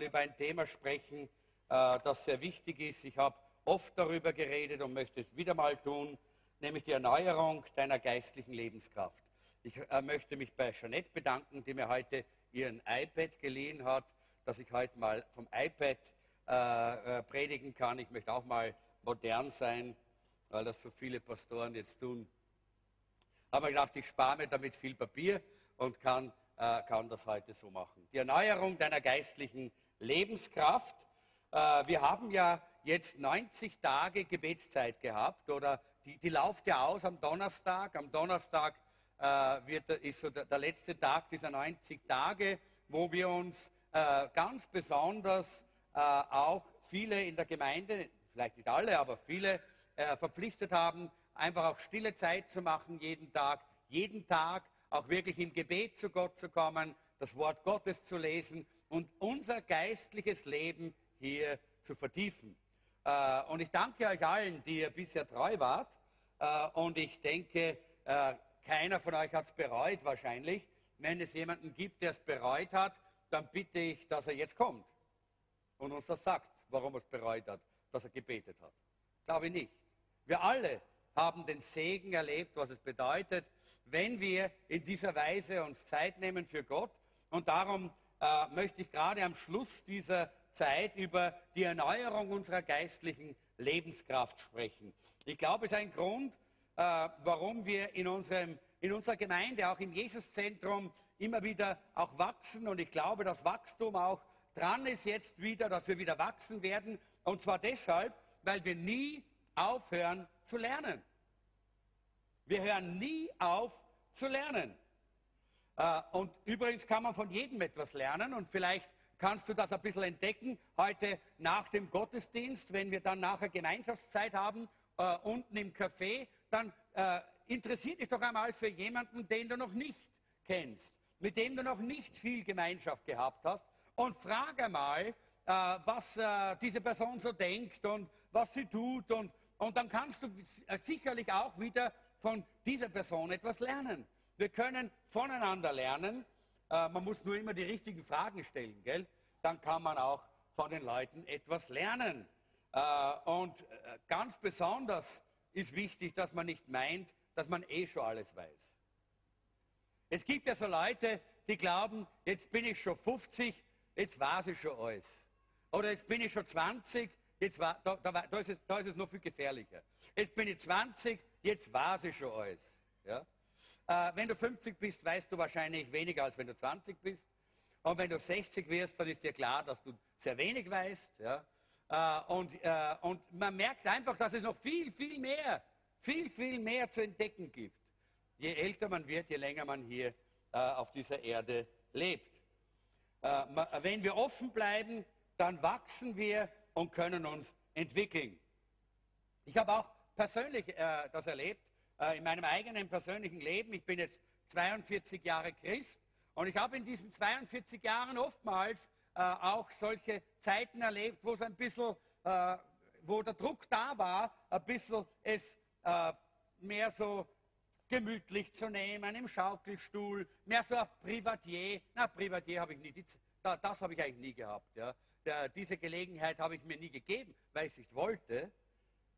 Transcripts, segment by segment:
mal über ein Thema sprechen, äh, das sehr wichtig ist. Ich habe oft darüber geredet und möchte es wieder mal tun, nämlich die Erneuerung deiner geistlichen Lebenskraft. Ich äh, möchte mich bei Jeanette bedanken, die mir heute ihren iPad geliehen hat, dass ich heute mal vom iPad äh, predigen kann. Ich möchte auch mal modern sein, weil das so viele Pastoren jetzt tun. Aber ich dachte, ich spare mir damit viel Papier und kann, äh, kann das heute so machen. Die Erneuerung deiner geistlichen Lebenskraft. Äh, wir haben ja jetzt 90 Tage Gebetszeit gehabt oder die, die läuft ja aus am Donnerstag. Am Donnerstag äh, wird, ist so der, letzte Tag dieser 90 Tage, wo wir uns äh, ganz besonders auch viele in der Gemeinde, vielleicht nicht alle, aber viele verpflichtet haben, einfach auch stille Zeit zu machen jeden Tag, jeden Tag auch wirklich im Gebet zu Gott zu kommen, das Wort Gottes zu lesen und unser geistliches Leben hier zu vertiefen. Äh, und ich danke euch allen, die ihr bisher treu wart. Äh, und ich denke, äh, keiner von euch hat es bereut wahrscheinlich. Wenn es jemanden gibt, der es bereut hat, dann bitte ich, dass er jetzt kommt und uns das sagt, warum er es bereut hat, dass er gebetet hat. Glaube ich nicht. Wir alle haben den Segen erlebt, was es bedeutet, wenn wir in dieser Weise uns Zeit nehmen für Gott. Und darum äh, möchte ich gerade am Schluss dieser Zeit über die Erneuerung unserer geistlichen Lebenskraft sprechen. Ich glaube, es ist ein Grund, äh, warum wir in, unserem, in unserer Gemeinde, auch im Jesuszentrum, immer wieder auch wachsen. Und ich glaube, dass Wachstum auch dran ist jetzt wieder, dass wir wieder wachsen werden. Und zwar deshalb, weil wir nie aufhören zu lernen. Wir hören nie auf zu lernen. Äh, und übrigens kann man von jedem etwas lernen und vielleicht kannst du das ein bisschen entdecken heute nach dem Gottesdienst, wenn wir dann nachher Gemeinschaftszeit haben, äh, unten im Café, dann äh, interessiert dich doch einmal für jemanden, den du noch nicht kennst, mit dem du noch nicht viel Gemeinschaft gehabt hast und frag einmal, äh, was äh, diese Person so denkt und was sie tut und, und dann kannst du äh, sicherlich auch wieder von dieser Person etwas lernen. Wir können voneinander lernen äh, man muss nur immer die richtigen Fragen stellen, gell? Dann kann man auch von den Leuten etwas lernen. Äh, und äh, ganz besonders ist wichtig, dass man nicht meint, dass man eh schon alles weiß. Es gibt ja so Leute, die glauben, jetzt bin ich schon 50, jetzt weiß ich schon alles. Oder jetzt bin ich schon 20, jetzt war, da, da, da, ist es, da ist es noch viel gefährlicher. Jetzt bin ich 20, jetzt weiß ich schon alles. Ja? Äh, wenn du 50 bist, weißt du wahrscheinlich weniger, als wenn du 20 bist. Und wenn du 60 wirst, dann ist dir klar, dass du sehr wenig weißt. Ja? Äh, und, äh, und man merkt einfach, dass es noch viel, viel mehr, viel, viel mehr zu entdecken gibt. Je älter man wird, je länger man hier äh, auf dieser Erde lebt. Äh, wenn wir offen bleiben, dann wachsen wir und können uns entwickeln. Ich habe auch persönlich äh, das erlebt äh, in meinem eigenen persönlichen Leben. Ich bin jetzt 42 Jahre Christ und ich habe in diesen 42 Jahren oftmals äh, auch solche Zeiten erlebt, wo es ein bisschen, äh, wo der Druck da war, ein bisschen es mehr so gemütlich zu nehmen, im Schaukelstuhl, mehr so auf Privatier. Na, Privatier habe ich nie, das habe ich eigentlich nie gehabt. Ja. diese Gelegenheit habe ich mir nie gegeben, weil ich es nicht wollte,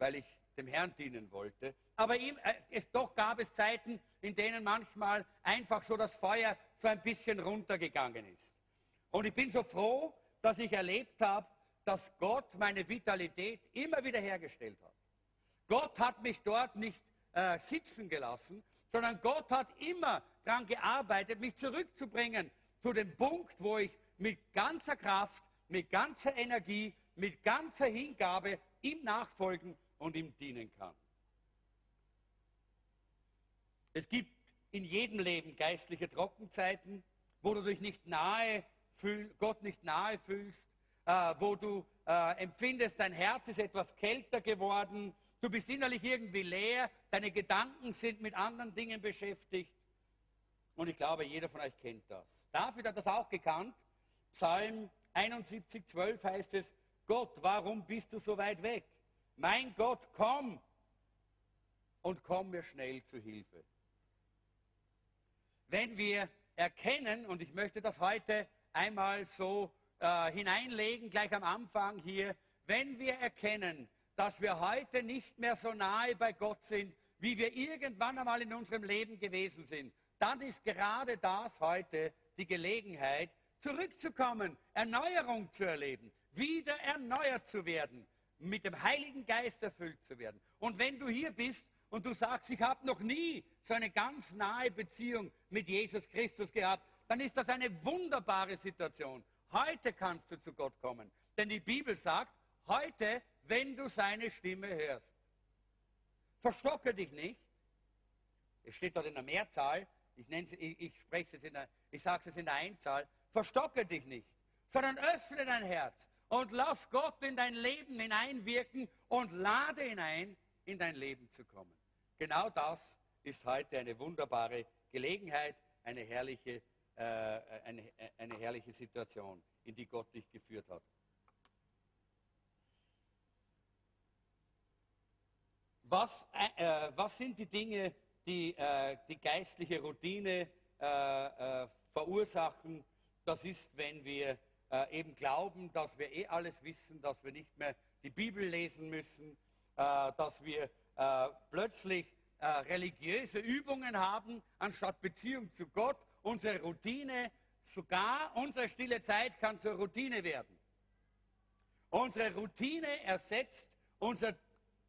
weil ich dem Herrn dienen wollte. Aber ihm, äh, es, doch gab es Zeiten, in denen manchmal einfach so das Feuer so ein bisschen runtergegangen ist. Und ich bin so froh, dass ich erlebt habe, dass Gott meine Vitalität immer wieder hergestellt hat. Gott hat mich dort nicht äh, sitzen gelassen, sondern Gott hat immer daran gearbeitet, mich zurückzubringen zu dem Punkt, wo ich mit ganzer Kraft, mit ganzer Energie, mit ganzer Hingabe ihm nachfolgen und ihm dienen kann. Es gibt in jedem Leben geistliche Trockenzeiten, wo du dich nicht nahe fühl, Gott nicht nahe fühlst, äh, wo du äh, empfindest, dein Herz ist etwas kälter geworden, du bist innerlich irgendwie leer, deine Gedanken sind mit anderen Dingen beschäftigt. Und ich glaube, jeder von euch kennt das. David hat das auch gekannt. Psalm 71, 12 heißt es, Gott, warum bist du so weit weg? Mein Gott, komm und komm mir schnell zu Hilfe. Wenn wir erkennen, und ich möchte das heute einmal so äh, hineinlegen, gleich am Anfang hier. Wenn wir erkennen, dass wir heute nicht mehr so nahe bei Gott sind, wie wir irgendwann einmal in unserem Leben gewesen sind, dann ist gerade das heute die Gelegenheit, zurückzukommen, Erneuerung zu erleben, wieder erneuert zu werden, mit dem Heiligen Geist erfüllt zu werden. Und wenn du hier bist und du sagst, ich habe noch nie so eine ganz nahe Beziehung mit Jesus Christus gehabt, dann ist das eine wunderbare Situation. Heute kannst du zu Gott kommen. Denn die Bibel sagt, heute, wenn du seine Stimme hörst. Verstocke dich nicht. Es steht dort in der Mehrzahl. Ich, ich, ich spreche es in der, ich sage es in der Einzahl. Verstocke dich nicht, sondern öffne dein Herz und lass Gott in dein Leben hineinwirken und lade ihn ein, in dein Leben zu kommen. Genau das ist heute eine wunderbare Gelegenheit, eine herrliche, äh, eine, eine herrliche Situation, in die Gott dich geführt hat. Was, äh, äh, was sind die Dinge, die äh, die geistliche Routine äh, äh verursachen? Das ist, wenn wir äh, eben glauben, dass wir eh alles wissen, dass wir nicht mehr die Bibel lesen müssen, dass wir plötzlich religiöse Übungen haben, anstatt Beziehung zu Gott. Unsere Routine, sogar unsere stille Zeit kann zur Routine werden. Unsere Routine ersetzt unser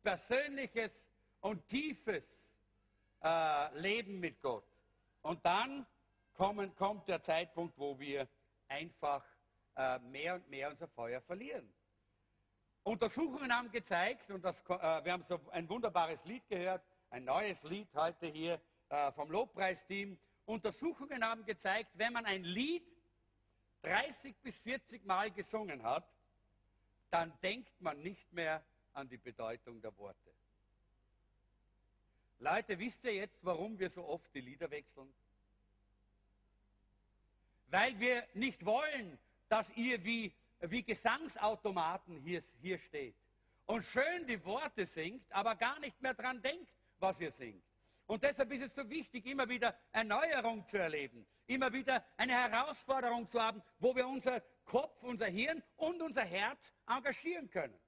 persönliches und tiefes äh, Leben mit Gott. Und dann kommen, kommt der Zeitpunkt, wo wir einfach äh, mehr und mehr unser Feuer verlieren. Untersuchungen haben gezeigt, und das, äh, wir haben so ein wunderbares Lied gehört, ein neues Lied heute hier äh, vom Lobpreisteam. Untersuchungen haben gezeigt, wenn man ein Lied 30 bis 40 Mal gesungen hat, dann denkt man nicht mehr an die Bedeutung der Worte. Leute, wisst ihr jetzt, warum wir so oft die Lieder wechseln? Weil wir nicht wollen, dass ihr wie, wie Gesangsautomaten hier, hier steht und schön die Worte singt, aber gar nicht mehr dran denkt, was ihr singt. Und deshalb ist es so wichtig, immer wieder Erneuerung zu erleben, immer wieder eine Herausforderung zu haben, wo wir unser Kopf, unser Hirn und unser Herz engagieren können.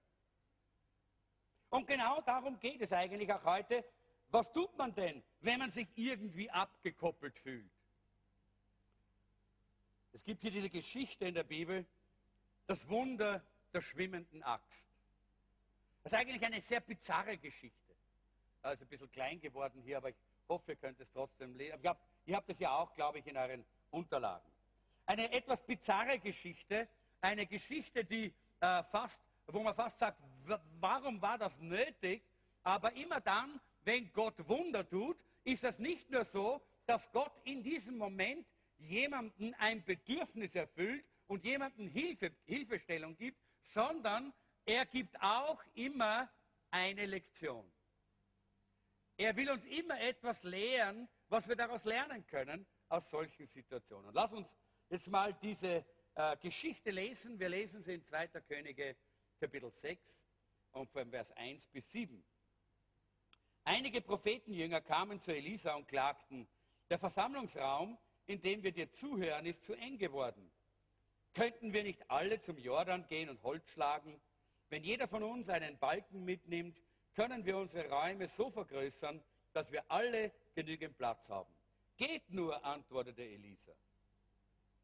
Und genau darum geht es eigentlich auch heute. Was tut man denn, wenn man sich irgendwie abgekoppelt fühlt? Es gibt hier diese Geschichte in der Bibel, das Wunder der schwimmenden Axt. Das ist eigentlich eine sehr bizarre Geschichte. Also ein bisschen klein geworden hier, aber ich hoffe, ihr könnt es trotzdem lesen. Ihr habt, ihr habt es ja auch, glaube ich, in euren Unterlagen. Eine etwas bizarre Geschichte, eine Geschichte, die äh, fast wo man fast sagt, warum war das nötig? Aber immer dann, wenn Gott Wunder tut, ist es nicht nur so, dass Gott in diesem Moment jemandem ein Bedürfnis erfüllt und jemandem Hilfe, Hilfestellung gibt, sondern er gibt auch immer eine Lektion. Er will uns immer etwas lehren, was wir daraus lernen können aus solchen Situationen. Lass uns jetzt mal diese äh, Geschichte lesen. Wir lesen sie in 2. Könige Kapitel 6 und von Vers 1 bis 7. Einige Prophetenjünger kamen zu Elisa und klagten, der Versammlungsraum, in dem wir dir zuhören, ist zu eng geworden. Könnten wir nicht alle zum Jordan gehen und Holz schlagen? Wenn jeder von uns einen Balken mitnimmt, können wir unsere Räume so vergrößern, dass wir alle genügend Platz haben. Geht nur, antwortete Elisa.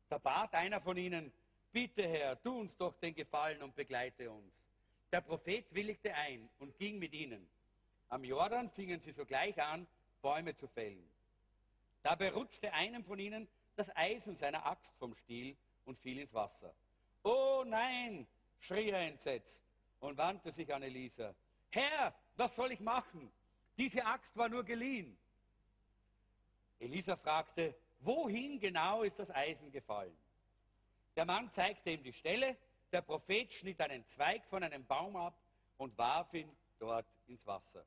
Da bat einer von ihnen, Bitte Herr, tu uns doch den Gefallen und begleite uns. Der Prophet willigte ein und ging mit ihnen. Am Jordan fingen sie sogleich an, Bäume zu fällen. Dabei rutschte einem von ihnen das Eisen seiner Axt vom Stiel und fiel ins Wasser. Oh nein, schrie er entsetzt und wandte sich an Elisa. Herr, was soll ich machen? Diese Axt war nur geliehen. Elisa fragte, wohin genau ist das Eisen gefallen? Der Mann zeigte ihm die Stelle, der Prophet schnitt einen Zweig von einem Baum ab und warf ihn dort ins Wasser.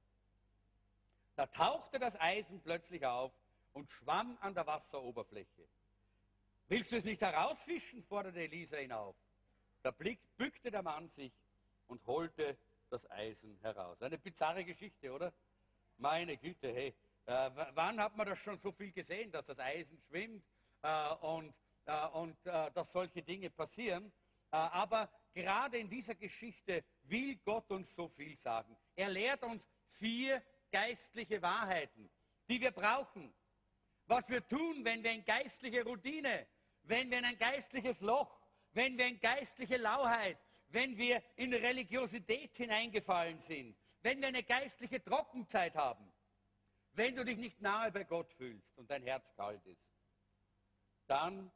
Da tauchte das Eisen plötzlich auf und schwamm an der Wasseroberfläche. Willst du es nicht herausfischen? forderte Elisa ihn auf. Da bückte der Mann sich und holte das Eisen heraus. Eine bizarre Geschichte, oder? Meine Güte, hey, äh, wann hat man das schon so viel gesehen, dass das Eisen schwimmt äh, und äh, und äh, dass solche Dinge passieren. Äh, aber gerade in dieser Geschichte will Gott uns so viel sagen. Er lehrt uns vier geistliche Wahrheiten, die wir brauchen. Was wir tun, wenn wir in geistliche Routine, wenn wir in ein geistliches Loch, wenn wir in geistliche Lauheit, wenn wir in Religiosität hineingefallen sind, wenn wir eine geistliche Trockenzeit haben, wenn du dich nicht nahe bei Gott fühlst und dein Herz kalt ist, dann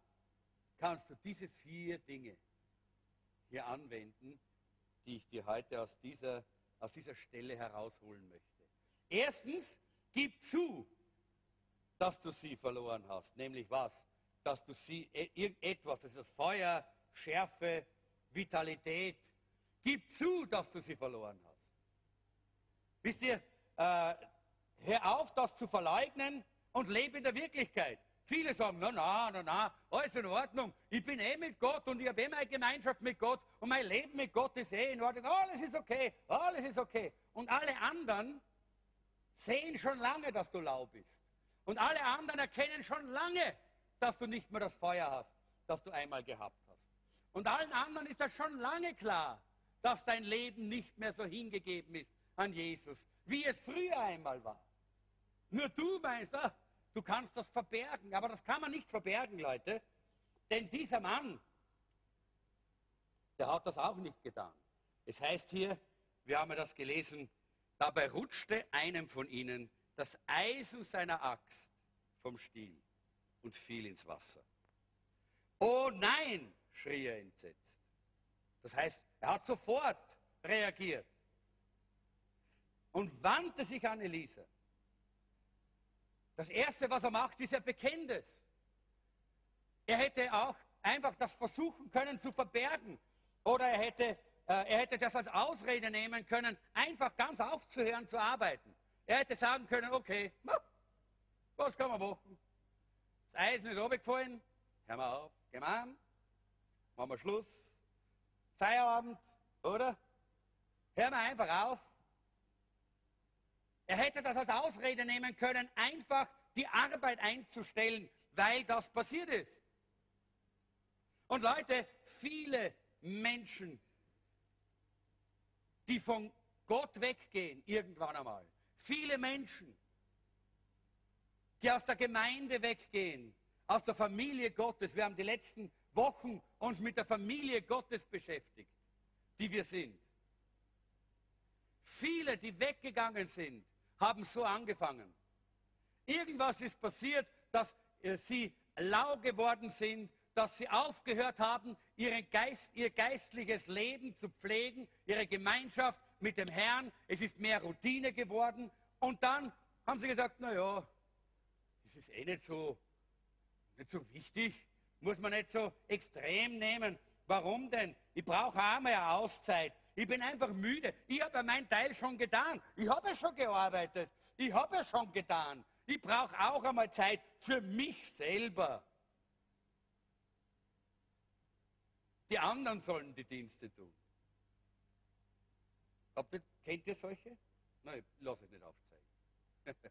kannst du diese vier Dinge hier anwenden, die ich dir heute aus dieser, aus dieser Stelle herausholen möchte. Erstens, gib zu, dass du sie verloren hast. Nämlich was? Dass du sie, e, etwas, das ist das Feuer, Schärfe, Vitalität. Gib zu, dass du sie verloren hast. Wisst ihr, äh, hör auf, das zu verleugnen und lebe in der Wirklichkeit. Viele sagen, na, na, na, na, alles in Ordnung. Ich bin eh mit Gott und ich habe eh meine Gemeinschaft mit Gott und mein Leben mit Gott ist eh in Ordnung. Alles ist okay, alles ist okay. Und alle anderen sehen schon lange, dass du lau bist. Und alle anderen erkennen schon lange, dass du nicht mehr das Feuer hast, das du einmal gehabt hast. Und allen anderen ist das schon lange klar, dass dein Leben nicht mehr so hingegeben ist an Jesus, wie es früher einmal war. Nur du meinst, ach, du kannst das verbergen, aber das kann man nicht verbergen, Leute, denn dieser Mann, der hat das auch nicht getan. Es heißt hier, wir haben ja das gelesen, dabei rutschte einem von ihnen das Eisen seiner Axt vom Stiel und fiel ins Wasser. Oh nein, schrie er entsetzt. Das heißt, er hat sofort reagiert und wandte sich an Elisa. Das Erste, was er macht, ist, er bekennt es. Er hätte auch einfach das versuchen können zu verbergen. Oder er hätte, äh, er hätte das als Ausrede nehmen können, einfach ganz aufzuhören zu arbeiten. Er hätte sagen können, okay, was kann man machen? Das Eisen ist runtergefallen, hören wir auf, gehen wir an, machen wir Schluss, Feierabend, oder? Hören wir einfach auf. Er hätte das als Ausrede nehmen können, einfach die Arbeit einzustellen, weil das passiert ist. Und Leute, viele Menschen, die von Gott weggehen, irgendwann einmal, viele Menschen, die aus der Gemeinde weggehen, aus der Familie Gottes. Wir haben die letzten Wochen uns mit der Familie Gottes beschäftigt, die wir sind. Viele, die weggegangen sind, haben so angefangen. Irgendwas ist passiert, dass äh, sie lau geworden sind, dass sie aufgehört haben, Geist, ihr geistliches Leben zu pflegen, ihre Gemeinschaft mit dem Herrn. Es ist mehr Routine geworden. Und dann haben sie gesagt, naja, das ist eh nicht so, nicht so wichtig, muss man nicht so extrem nehmen. Warum denn? Ich brauche auch mal eine Auszeit. Ich bin einfach müde. Ich habe ja meinen Teil schon getan. Ich habe ja schon gearbeitet. Ich habe ja schon getan. Ich brauche auch einmal Zeit für mich selber. Die anderen sollen die Dienste tun. Ihr, kennt ihr solche? Nein, lass ich nicht aufzeigen.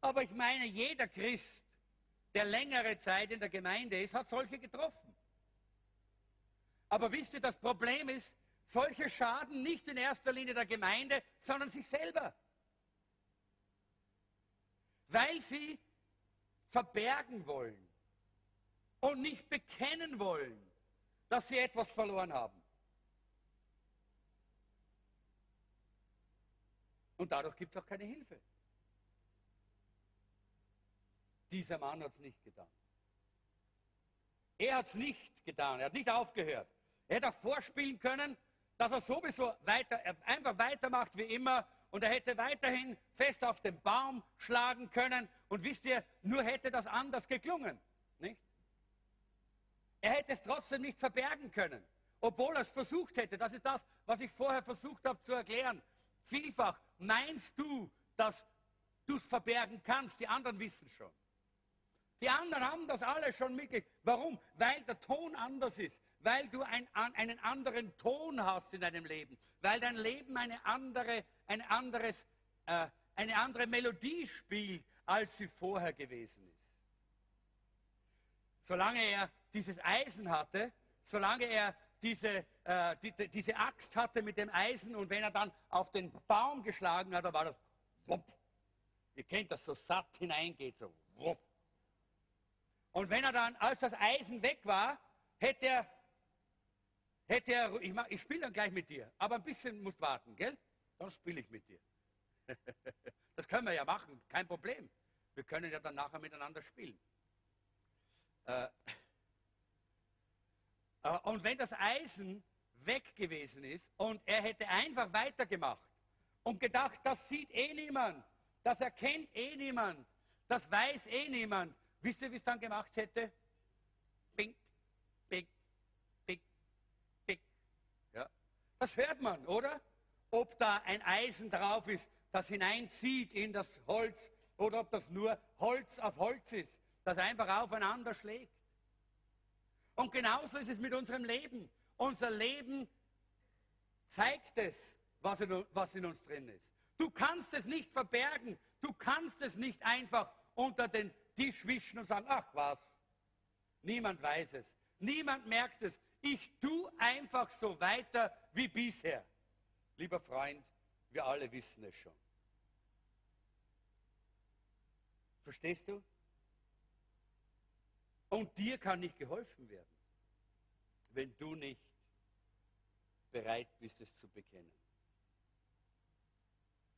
Aber ich meine, jeder Christ, der längere Zeit in der Gemeinde ist, hat solche getroffen. Aber wisst ihr, das Problem ist, solche schaden nicht in erster Linie der Gemeinde, sondern sich selber. Weil sie verbergen wollen und nicht bekennen wollen, dass sie etwas verloren haben. Und dadurch gibt es auch keine Hilfe. Dieser Mann hat es nicht getan. Er hat es nicht getan, er hat nicht aufgehört. Er hätte auch vorspielen können, dass er sowieso weiter, einfach weitermacht wie immer und er hätte weiterhin fest auf den Baum schlagen können. Und wisst ihr, nur hätte das anders geklungen. Nicht? Er hätte es trotzdem nicht verbergen können, obwohl er es versucht hätte. Das ist das, was ich vorher versucht habe zu erklären. Vielfach meinst du, dass du es verbergen kannst, die anderen wissen schon. Die anderen haben das alle schon mitgekriegt. Warum? Weil der Ton anders ist, weil du ein, einen anderen Ton hast in deinem Leben, weil dein Leben eine andere, ein anderes, äh, eine andere Melodie spielt, als sie vorher gewesen ist. Solange er dieses Eisen hatte, solange er diese, äh, die, diese Axt hatte mit dem Eisen und wenn er dann auf den Baum geschlagen hat, dann war das wupp. Ihr kennt das, so satt hineingeht, so wupp. Und wenn er dann, als das Eisen weg war, hätte er, hätte er ich, ich spiele dann gleich mit dir, aber ein bisschen musst warten, gell? Dann spiele ich mit dir. das können wir ja machen, kein Problem. Wir können ja dann nachher miteinander spielen. Äh, äh, und wenn das Eisen weg gewesen ist und er hätte einfach weitergemacht und gedacht, das sieht eh niemand, das erkennt eh niemand, das weiß eh niemand, wisst ihr, wie es dann gemacht hätte? Bink, bink, bink, bink. Ja. Das hört man, oder? Ob da ein Eisen drauf ist, das hineinzieht in das Holz oder ob das nur Holz auf Holz ist, das einfach aufeinander schlägt. Und genauso ist es mit unserem Leben. Unser Leben zeigt es, was in, was in uns drin ist. Du kannst es nicht verbergen. Du kannst es nicht einfach unter den Tisch wischen und sagen, ach was. Niemand weiß es. Niemand merkt es. Ich tue einfach so weiter wie bisher. Lieber Freund, wir alle wissen es schon. Verstehst du? Und dir kann nicht geholfen werden, wenn du nicht bereit bist, es zu bekennen.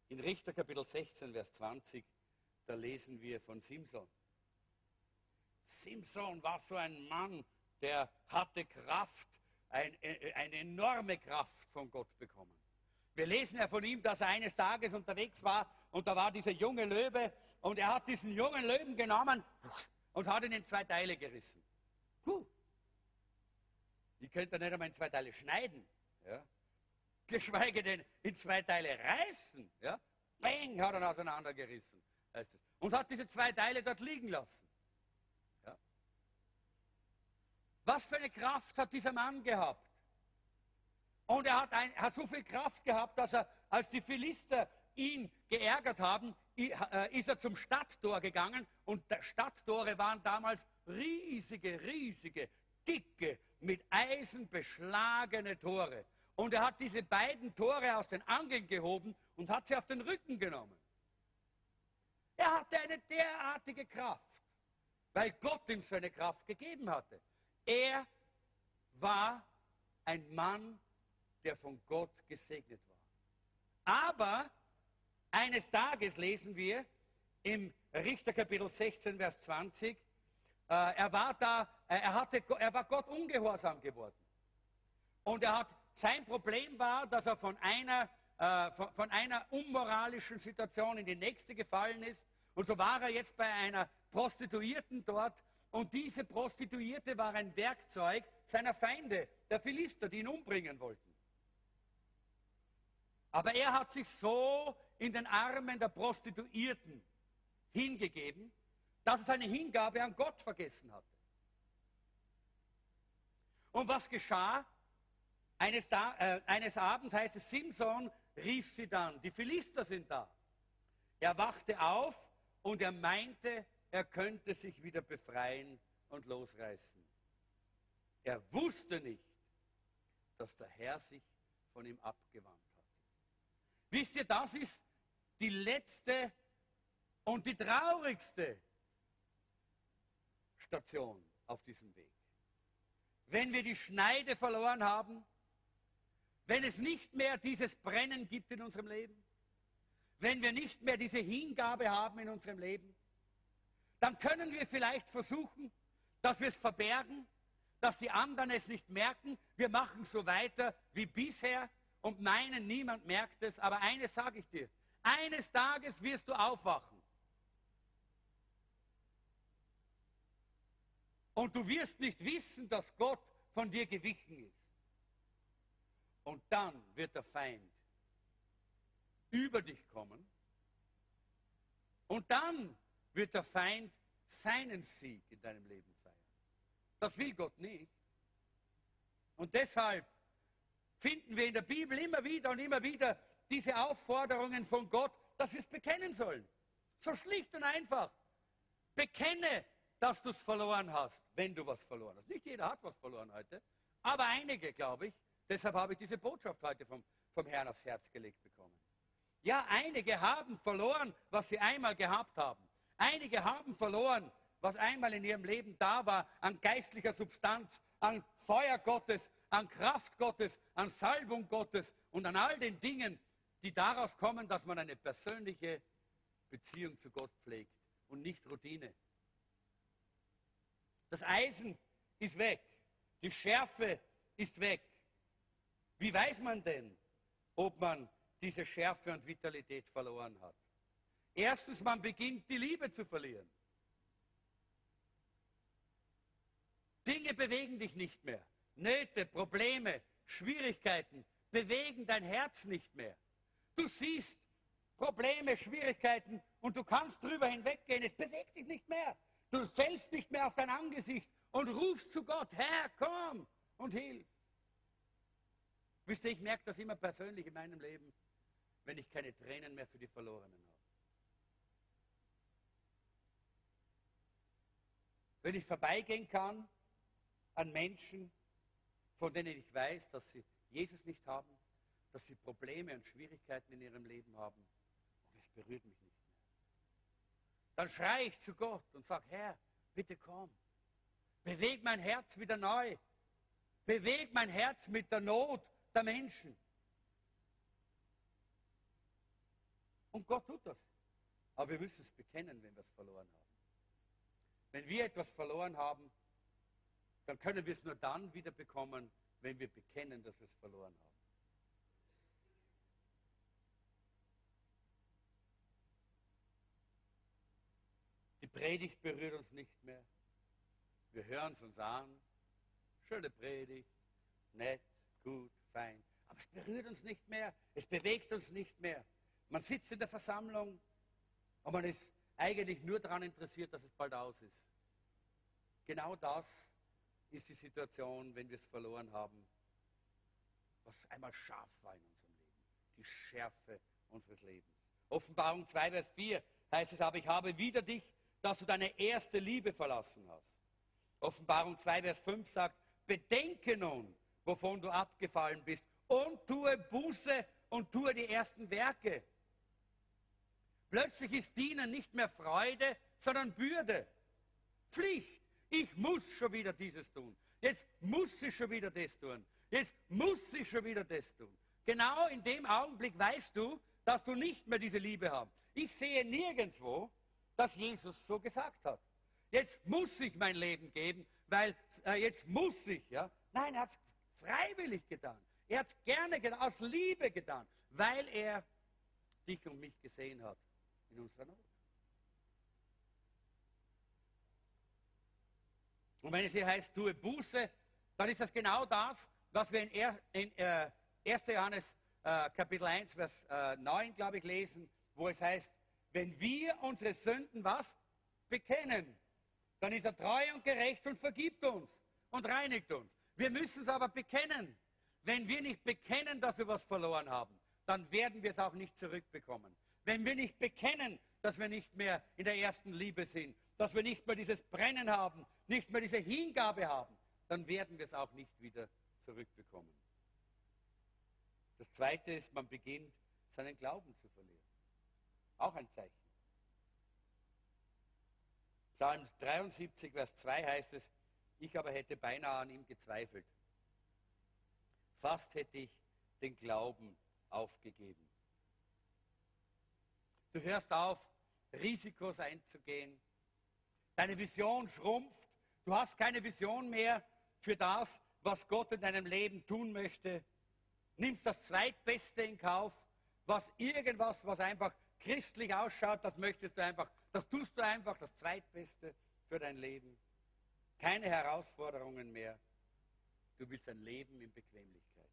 In Richter Kapitel 16, Vers 20, da lesen wir von Simson. Simson war so ein Mann, der hatte Kraft, ein, äh, eine enorme Kraft von Gott bekommen. Wir lesen ja von ihm, dass er eines Tages unterwegs war und da war dieser junge Löwe und er hat diesen jungen Löwen genommen und hat ihn in zwei Teile gerissen. Puh. Ich könnte nicht einmal in zwei Teile schneiden. Ja? Geschweige denn in zwei Teile reißen. Ja? Bang, hat er auseinandergerissen. Und hat diese zwei Teile dort liegen lassen. Ja? Was für eine Kraft hat dieser Mann gehabt? Und er hat, ein, hat so viel Kraft gehabt, dass er, als die Philister ihn geärgert haben, äh, ist er zum Stadttor gegangen und Stadttore waren damals riesige, riesige, dicke, mit Eisen beschlagene Tore. Und er hat diese beiden Tore aus den Angeln gehoben und hat sie auf den Rücken genommen. Er hatte eine derartige Kraft, weil Gott ihm seine Kraft gegeben hatte. Er war ein Mann, der von Gott gesegnet war. Aber eines Tages lesen wir im Richter Kapitel 16, Vers 20, äh, er war da, äh, er, hatte, er war Gott ungehorsam geworden. Und er hat, sein Problem war, dass er von einer, äh, von, von einer unmoralischen Situation in die nächste gefallen ist. Und so war er jetzt bei einer Prostituierten dort. Und diese Prostituierte war ein Werkzeug seiner Feinde, der Philister, die ihn umbringen wollten. Aber er hat sich so in den Armen der Prostituierten hingegeben, dass er seine Hingabe an Gott vergessen hatte. Und was geschah? Eines, da, äh, eines Abends heißt es, Simson rief sie dann, die Philister sind da. Er wachte auf und er meinte, er könnte sich wieder befreien und losreißen. Er wusste nicht, dass der Herr sich von ihm abgewandt hat. Wisst ihr, das ist die letzte und die traurigste Station auf diesem Weg. Wenn wir die Schneide verloren haben, wenn es nicht mehr dieses Brennen gibt in unserem Leben, wenn wir nicht mehr diese Hingabe haben in unserem Leben, dann können wir vielleicht versuchen, dass wir es verbergen, dass die anderen es nicht merken. Wir machen so weiter wie bisher und meinen, niemand merkt es. Aber eines sage ich dir, eines Tages wirst du aufwachen. Und du wirst nicht wissen, dass Gott von dir gewichen ist. Und dann wird der Feind über dich kommen. Und dann wird der Feind seinen Sieg in deinem Leben feiern. Das will Gott nicht. Und deshalb finden wir in der Bibel immer wieder und immer wieder diese Aufforderungen von Gott, dass wir es bekennen sollen. So schlicht und einfach. Bekenne, dass du es verloren hast, wenn du was verloren hast. Nicht jeder hat was verloren heute, aber einige, glaube ich. Deshalb habe ich diese Botschaft heute vom, vom Herrn aufs Herz gelegt bekommen. Ja, einige haben verloren, was sie einmal gehabt haben. Einige haben verloren, was einmal in ihrem Leben da war, an geistlicher Substanz, an Feuer Gottes, an Kraft Gottes, an Salbung Gottes und an all den Dingen, die daraus kommen, dass man eine persönliche Beziehung zu Gott pflegt und nicht Routine. Das Eisen ist weg, die Schärfe ist weg. Wie weiß man denn, ob man diese Schärfe und Vitalität verloren hat? Erstens, man beginnt die Liebe zu verlieren. Dinge bewegen dich nicht mehr. Nöte, Probleme, Schwierigkeiten bewegen dein Herz nicht mehr. Du siehst Probleme, Schwierigkeiten und du kannst drüber hinweggehen. Es bewegt dich nicht mehr. Du fällst nicht mehr auf dein Angesicht und rufst zu Gott, Herr, komm und hilf. Wisst ihr, ich merke das immer persönlich in meinem Leben, wenn ich keine Tränen mehr für die Verlorenen habe. Wenn ich vorbeigehen kann an Menschen, von denen ich weiß, dass sie Jesus nicht haben, dass sie Probleme und Schwierigkeiten in ihrem Leben haben. Und es berührt mich nicht. Dann schreie ich zu Gott und sage, Herr, bitte komm. Beweg mein Herz wieder neu. Beweg mein Herz mit der Not der Menschen. Und Gott tut das. Aber wir müssen es bekennen, wenn wir es verloren haben. Wenn wir etwas verloren haben, dann können wir es nur dann wieder bekommen, wenn wir bekennen, dass wir es verloren haben. Predigt berührt uns nicht mehr. Wir hören es uns an. Schöne Predigt, nett, gut, fein. Aber es berührt uns nicht mehr. Es bewegt uns nicht mehr. Man sitzt in der Versammlung und man ist eigentlich nur daran interessiert, dass es bald aus ist. Genau das ist die Situation, wenn wir es verloren haben, was einmal scharf war in unserem Leben. Die Schärfe unseres Lebens. Offenbarung 2, Vers 4 heißt es aber, ich habe wieder dich, dass du deine erste Liebe verlassen hast. Offenbarung 2, Vers 5 sagt, bedenke nun, wovon du abgefallen bist und tue Buße und tue die ersten Werke. Plötzlich ist Dienen nicht mehr Freude, sondern Bürde, Pflicht. Ich muss schon wieder dieses tun. Jetzt muss ich schon wieder das tun. Jetzt muss ich schon wieder das tun. Genau in dem Augenblick weißt du, dass du nicht mehr diese Liebe hast. Ich sehe nirgendwo, dass Jesus so gesagt hat. Jetzt muss ich mein Leben geben, weil äh, jetzt muss ich. Ja? Nein, er hat es freiwillig getan. Er hat es gerne getan, aus Liebe getan, weil er dich und mich gesehen hat in unserer Not. Und wenn es hier heißt, tue Buße, dann ist das genau das, was wir in, er, in äh, 1. Johannes äh, Kapitel 1, Vers äh, 9, glaube ich, lesen, wo es heißt, wenn wir unsere Sünden was? Bekennen, dann ist er treu und gerecht und vergibt uns und reinigt uns. Wir müssen es aber bekennen. Wenn wir nicht bekennen, dass wir was verloren haben, dann werden wir es auch nicht zurückbekommen. Wenn wir nicht bekennen, dass wir nicht mehr in der ersten Liebe sind, dass wir nicht mehr dieses Brennen haben, nicht mehr diese Hingabe haben, dann werden wir es auch nicht wieder zurückbekommen. Das Zweite ist, man beginnt seinen Glauben zu verlieren. Auch ein Zeichen. Psalm 73, Vers 2 heißt es, ich aber hätte beinahe an ihm gezweifelt. Fast hätte ich den Glauben aufgegeben. Du hörst auf, Risikos einzugehen. Deine Vision schrumpft. Du hast keine Vision mehr für das, was Gott in deinem Leben tun möchte. Nimmst das Zweitbeste in Kauf, was irgendwas, was einfach christlich ausschaut, das möchtest du einfach, das tust du einfach, das Zweitbeste für dein Leben. Keine Herausforderungen mehr. Du willst ein Leben in Bequemlichkeit.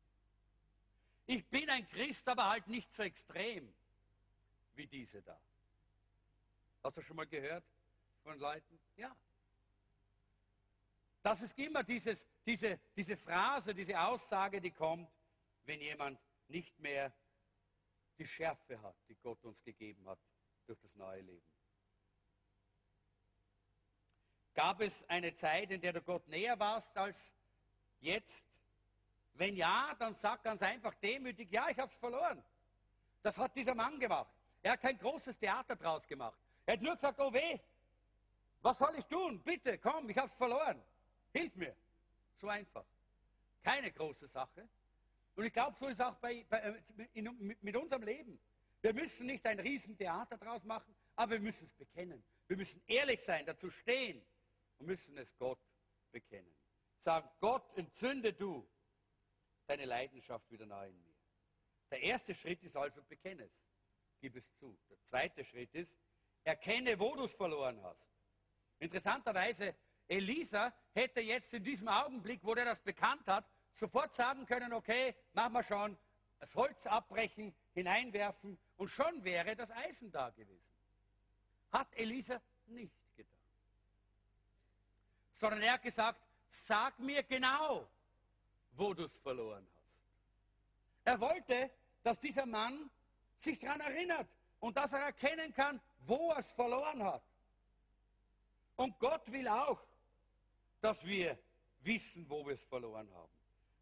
Ich bin ein Christ, aber halt nicht so extrem wie diese da. Hast du schon mal gehört von Leuten? Ja. Das ist immer dieses, diese, diese Phrase, diese Aussage, die kommt, wenn jemand nicht mehr die Schärfe hat, die Gott uns gegeben hat durch das neue Leben. Gab es eine Zeit, in der du Gott näher warst als jetzt? Wenn ja, dann sag ganz einfach demütig, ja, ich habe es verloren. Das hat dieser Mann gemacht. Er hat kein großes Theater draus gemacht. Er hat nur gesagt, oh weh, was soll ich tun? Bitte, komm, ich habe es verloren. Hilf mir. So einfach. Keine große Sache. Und ich glaube, so ist es auch bei, bei, äh, in, mit unserem Leben. Wir müssen nicht ein Riesentheater draus machen, aber wir müssen es bekennen. Wir müssen ehrlich sein, dazu stehen und müssen es Gott bekennen. Sag Gott, entzünde du deine Leidenschaft wieder neu in mir. Der erste Schritt ist also, bekenne es. Gib es zu. Der zweite Schritt ist, erkenne, wo du es verloren hast. Interessanterweise, Elisa hätte jetzt in diesem Augenblick, wo er das bekannt hat, sofort sagen können, okay, machen wir schon, das Holz abbrechen, hineinwerfen und schon wäre das Eisen da gewesen. Hat Elisa nicht getan. Sondern er hat gesagt, sag mir genau, wo du es verloren hast. Er wollte, dass dieser Mann sich daran erinnert und dass er erkennen kann, wo er es verloren hat. Und Gott will auch, dass wir wissen, wo wir es verloren haben.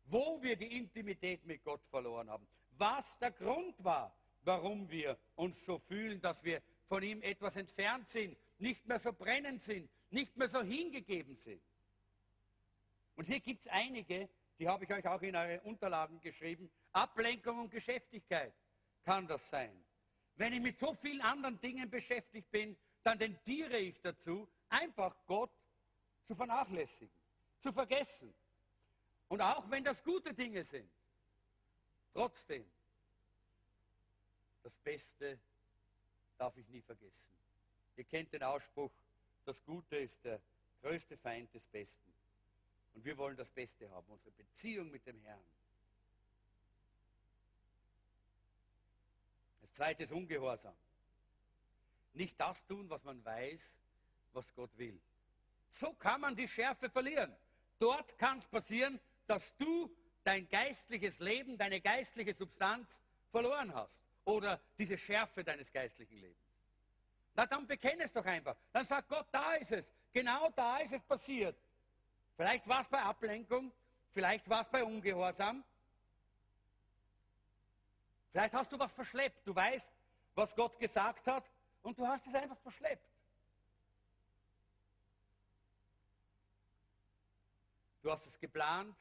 Wo wir die Intimität mit Gott verloren haben. Was der Grund war, warum wir uns so fühlen, dass wir von ihm etwas entfernt sind, nicht mehr so brennend sind, nicht mehr so hingegeben sind. Und hier gibt es einige, die habe ich euch auch in eure Unterlagen geschrieben. Ablenkung und Geschäftigkeit kann das sein. Wenn ich mit so vielen anderen Dingen beschäftigt bin, dann tendiere ich dazu, einfach Gott zu vernachlässigen, zu vergessen. Und auch wenn das gute Dinge sind, trotzdem, das Beste darf ich nie vergessen. Ihr kennt den Ausspruch, das Gute ist der größte Feind des Besten. Und wir wollen das Beste haben, unsere Beziehung mit dem Herrn. Das zweite ist Ungehorsam. Nicht das tun, was man weiß, was Gott will. So kann man die Schärfe verlieren. Dort kann es passieren, dass du dein geistliches Leben, deine geistliche Substanz verloren hast. Oder diese Schärfe deines geistlichen Lebens. Na, dann bekenne es doch einfach. Dann sagt Gott, da ist es. Genau da ist es passiert. Vielleicht war es bei Ablenkung, vielleicht war es bei Ungehorsam. Vielleicht hast du was verschleppt. Du weißt, was Gott gesagt hat und du hast es einfach verschleppt. Du hast es geplant,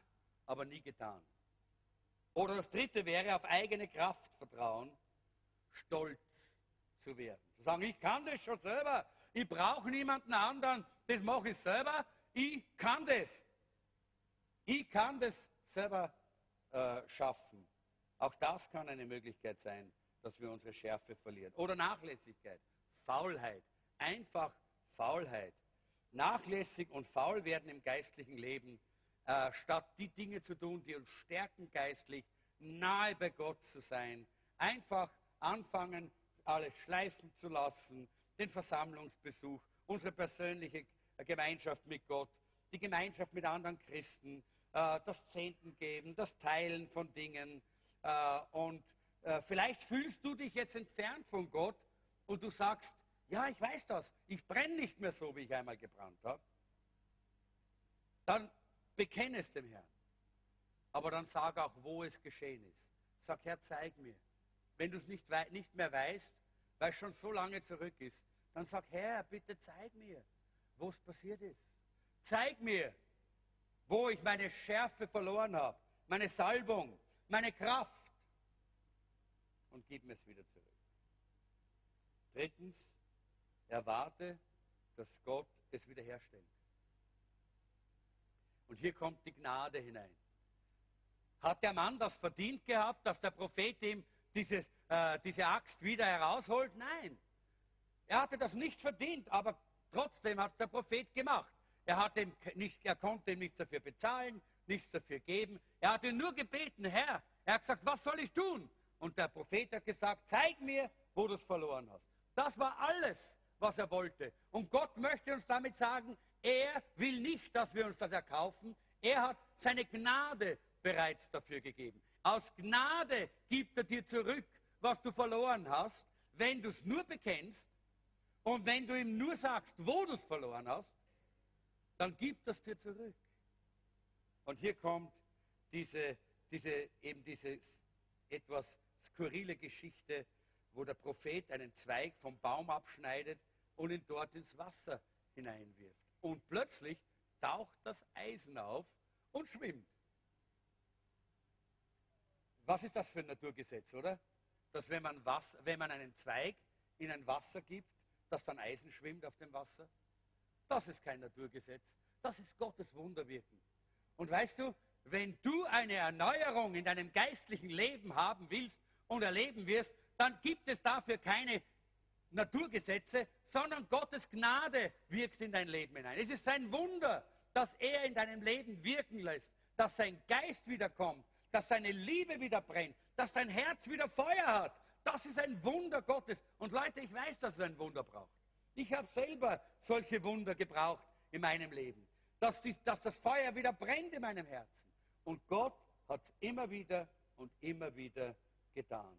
aber nie getan. Oder das dritte wäre auf eigene Kraft vertrauen, stolz zu werden. Zu sagen, ich kann das schon selber, ich brauche niemanden anderen, das mache ich selber, ich kann das. Ich kann das selber äh, schaffen. Auch das kann eine Möglichkeit sein, dass wir unsere Schärfe verlieren. Oder Nachlässigkeit, Faulheit, einfach Faulheit. Nachlässig und faul werden im geistlichen Leben äh, statt die Dinge zu tun, die uns stärken geistlich, nahe bei Gott zu sein, einfach anfangen, alles schleifen zu lassen, den Versammlungsbesuch, unsere persönliche Gemeinschaft mit Gott, die Gemeinschaft mit anderen Christen, äh, das Zehnten geben, das Teilen von Dingen. Äh, und äh, vielleicht fühlst du dich jetzt entfernt von Gott und du sagst, ja, ich weiß das, ich brenne nicht mehr so, wie ich einmal gebrannt habe. Dann Bekenne es dem Herrn. Aber dann sag auch, wo es geschehen ist. Sag, Herr, zeig mir. Wenn du es nicht, nicht mehr weißt, weil es schon so lange zurück ist, dann sag, Herr, bitte zeig mir, wo es passiert ist. Zeig mir, wo ich meine Schärfe verloren habe, meine Salbung, meine Kraft. Und gib mir es wieder zurück. Drittens, erwarte, dass Gott es wiederherstellt. Und hier kommt die Gnade hinein. Hat der Mann das verdient gehabt, dass der Prophet ihm dieses, äh, diese Axt wieder herausholt? Nein. Er hatte das nicht verdient, aber trotzdem hat der Prophet gemacht. Er, hat ihm nicht, er konnte ihm nichts dafür bezahlen, nichts dafür geben. Er hat ihn nur gebeten, Herr. Er hat gesagt, was soll ich tun? Und der Prophet hat gesagt, zeig mir, wo du es verloren hast. Das war alles, was er wollte. Und Gott möchte uns damit sagen, er will nicht, dass wir uns das erkaufen. Er hat seine Gnade bereits dafür gegeben. Aus Gnade gibt er dir zurück, was du verloren hast, wenn du es nur bekennst und wenn du ihm nur sagst, wo du es verloren hast, dann gibt es dir zurück. Und hier kommt diese diese, eben diese etwas skurrile Geschichte, wo der Prophet einen Zweig vom Baum abschneidet und ihn dort ins Wasser hineinwirft. Und plötzlich taucht das Eisen auf und schwimmt. Was ist das für ein Naturgesetz, oder? Dass wenn man, Wasser, wenn man einen Zweig in ein Wasser gibt, dass dann Eisen schwimmt auf dem Wasser? Das ist kein Naturgesetz. Das ist Gottes Wunderwirken. Und weißt du, wenn du eine Erneuerung in deinem geistlichen Leben haben willst und erleben wirst, dann gibt es dafür keine Naturgesetze, sondern Gottes Gnade wirkt in dein Leben hinein. Es ist sein Wunder, dass er in deinem Leben wirken lässt, dass sein Geist wiederkommt, dass seine Liebe wieder brennt, dass dein Herz wieder Feuer hat. Das ist ein Wunder Gottes. Und Leute, ich weiß, dass es ein Wunder braucht. Ich habe selber solche Wunder gebraucht in meinem Leben, dass, die, dass das Feuer wieder brennt in meinem Herzen. Und Gott hat es immer wieder und immer wieder getan.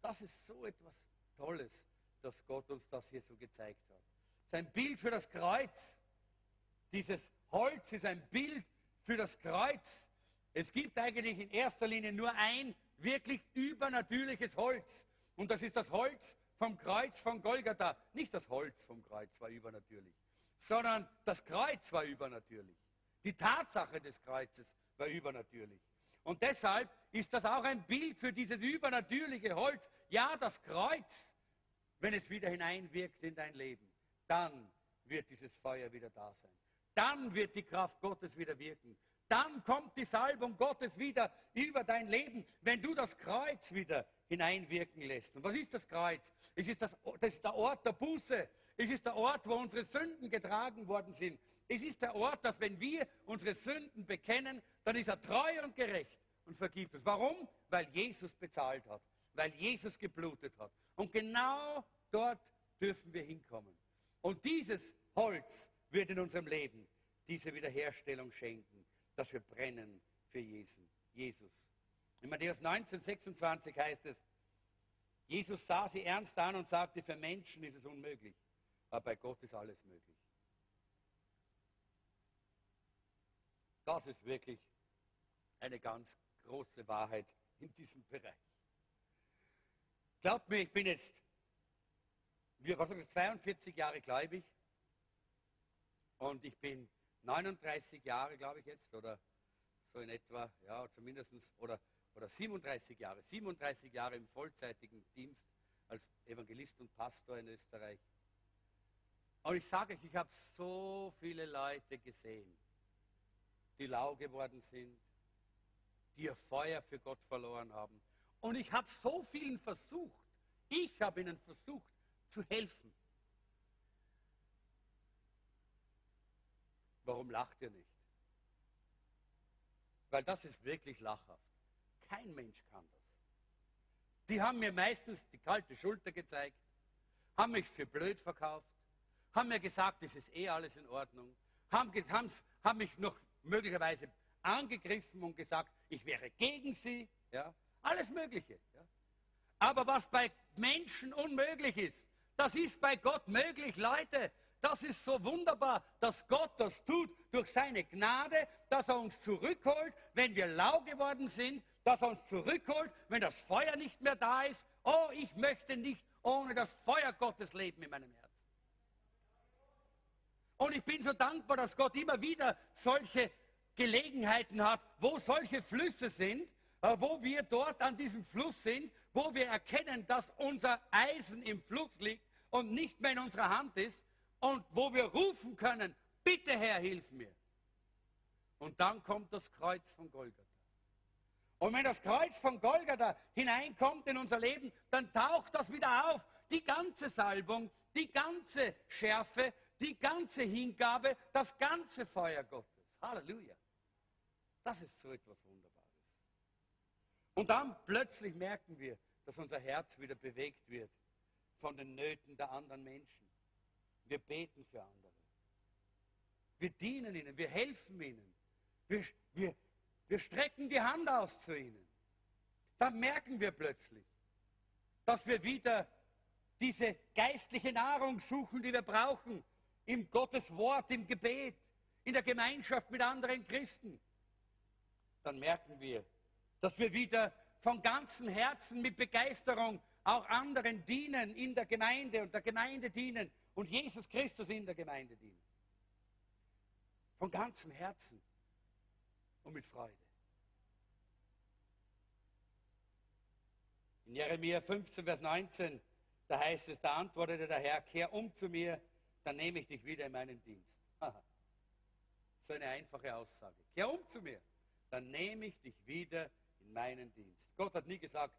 Das ist so etwas Tolles, dass Gott uns das hier so gezeigt hat. Sein Bild für das Kreuz, dieses Holz ist ein Bild für das Kreuz. Es gibt eigentlich in erster Linie nur ein wirklich übernatürliches Holz. Und das ist das Holz vom Kreuz von Golgatha. Nicht das Holz vom Kreuz war übernatürlich, sondern das Kreuz war übernatürlich. Die Tatsache des Kreuzes war übernatürlich. Und deshalb ist das auch ein Bild für dieses übernatürliche Holz. Ja, das Kreuz, wenn es wieder hineinwirkt in dein Leben, dann wird dieses Feuer wieder da sein. Dann wird die Kraft Gottes wieder wirken. Dann kommt die Salbung Gottes wieder über dein Leben, wenn du das Kreuz wieder hineinwirken lässt. Und was ist das Kreuz? Es ist das, das ist der Ort der Buße. Es ist der Ort, wo unsere Sünden getragen worden sind. Es ist der Ort, dass wenn wir unsere Sünden bekennen, dann ist er treu und gerecht und vergibt es. Warum? Weil Jesus bezahlt hat, weil Jesus geblutet hat. Und genau dort dürfen wir hinkommen. Und dieses Holz wird in unserem Leben diese Wiederherstellung schenken, dass wir brennen für Jesus. In Matthäus 19, 26 heißt es, Jesus sah sie ernst an und sagte, für Menschen ist es unmöglich, aber bei Gott ist alles möglich. Das ist wirklich eine ganz große Wahrheit in diesem Bereich. Glaubt mir, ich bin jetzt, was ich, 42 Jahre gläubig und ich bin 39 Jahre, glaube ich jetzt, oder so in etwa, ja, zumindest, oder, oder 37 Jahre, 37 Jahre im vollzeitigen Dienst als Evangelist und Pastor in Österreich. Und ich sage euch, ich habe so viele Leute gesehen, die lau geworden sind, die ihr Feuer für Gott verloren haben. Und ich habe so vielen versucht, ich habe ihnen versucht zu helfen. Warum lacht ihr nicht? Weil das ist wirklich lachhaft. Kein Mensch kann das. Die haben mir meistens die kalte Schulter gezeigt, haben mich für blöd verkauft, haben mir gesagt, es ist eh alles in Ordnung, haben, haben, mich noch möglicherweise angegriffen und gesagt, ich wäre gegen sie. Ja? Alles Mögliche. Ja? Aber was bei Menschen unmöglich ist, das ist bei Gott möglich, Leute. Das ist so wunderbar, dass Gott das tut durch seine Gnade, dass er uns zurückholt, wenn wir lau geworden sind, dass er uns zurückholt, wenn das Feuer nicht mehr da ist. Oh, ich möchte nicht ohne das Feuer Gottes leben in meinem Herzen. Und ich bin so dankbar, dass Gott immer wieder solche Gelegenheiten hat, wo solche Flüsse sind, wo wir dort an diesem Fluss sind, wo wir erkennen, dass unser Eisen im Fluss liegt und nicht mehr in unserer Hand ist und wo wir rufen können, bitte Herr, hilf mir. Und dann kommt das Kreuz von Golgatha. Und wenn das Kreuz von Golgatha hineinkommt in unser Leben, dann taucht das wieder auf. Die ganze Salbung, die ganze Schärfe, die ganze Hingabe, das ganze Feuer Gottes. Halleluja. Das ist so etwas Wunderbares. Und dann plötzlich merken wir, dass unser Herz wieder bewegt wird von den Nöten der anderen Menschen. Wir beten für andere. Wir dienen ihnen, wir helfen ihnen. Wir, wir, wir strecken die Hand aus zu ihnen. Dann merken wir plötzlich, dass wir wieder diese geistliche Nahrung suchen, die wir brauchen, im Gottes Wort, im Gebet, in der Gemeinschaft mit anderen Christen dann merken wir, dass wir wieder von ganzem Herzen mit Begeisterung auch anderen dienen in der Gemeinde und der Gemeinde dienen und Jesus Christus in der Gemeinde dienen. Von ganzem Herzen und mit Freude. In Jeremia 15, Vers 19, da heißt es, da antwortete der Herr, kehr um zu mir, dann nehme ich dich wieder in meinen Dienst. So eine einfache Aussage. Kehr um zu mir, dann nehme ich dich wieder in meinen Dienst. Gott hat nie gesagt,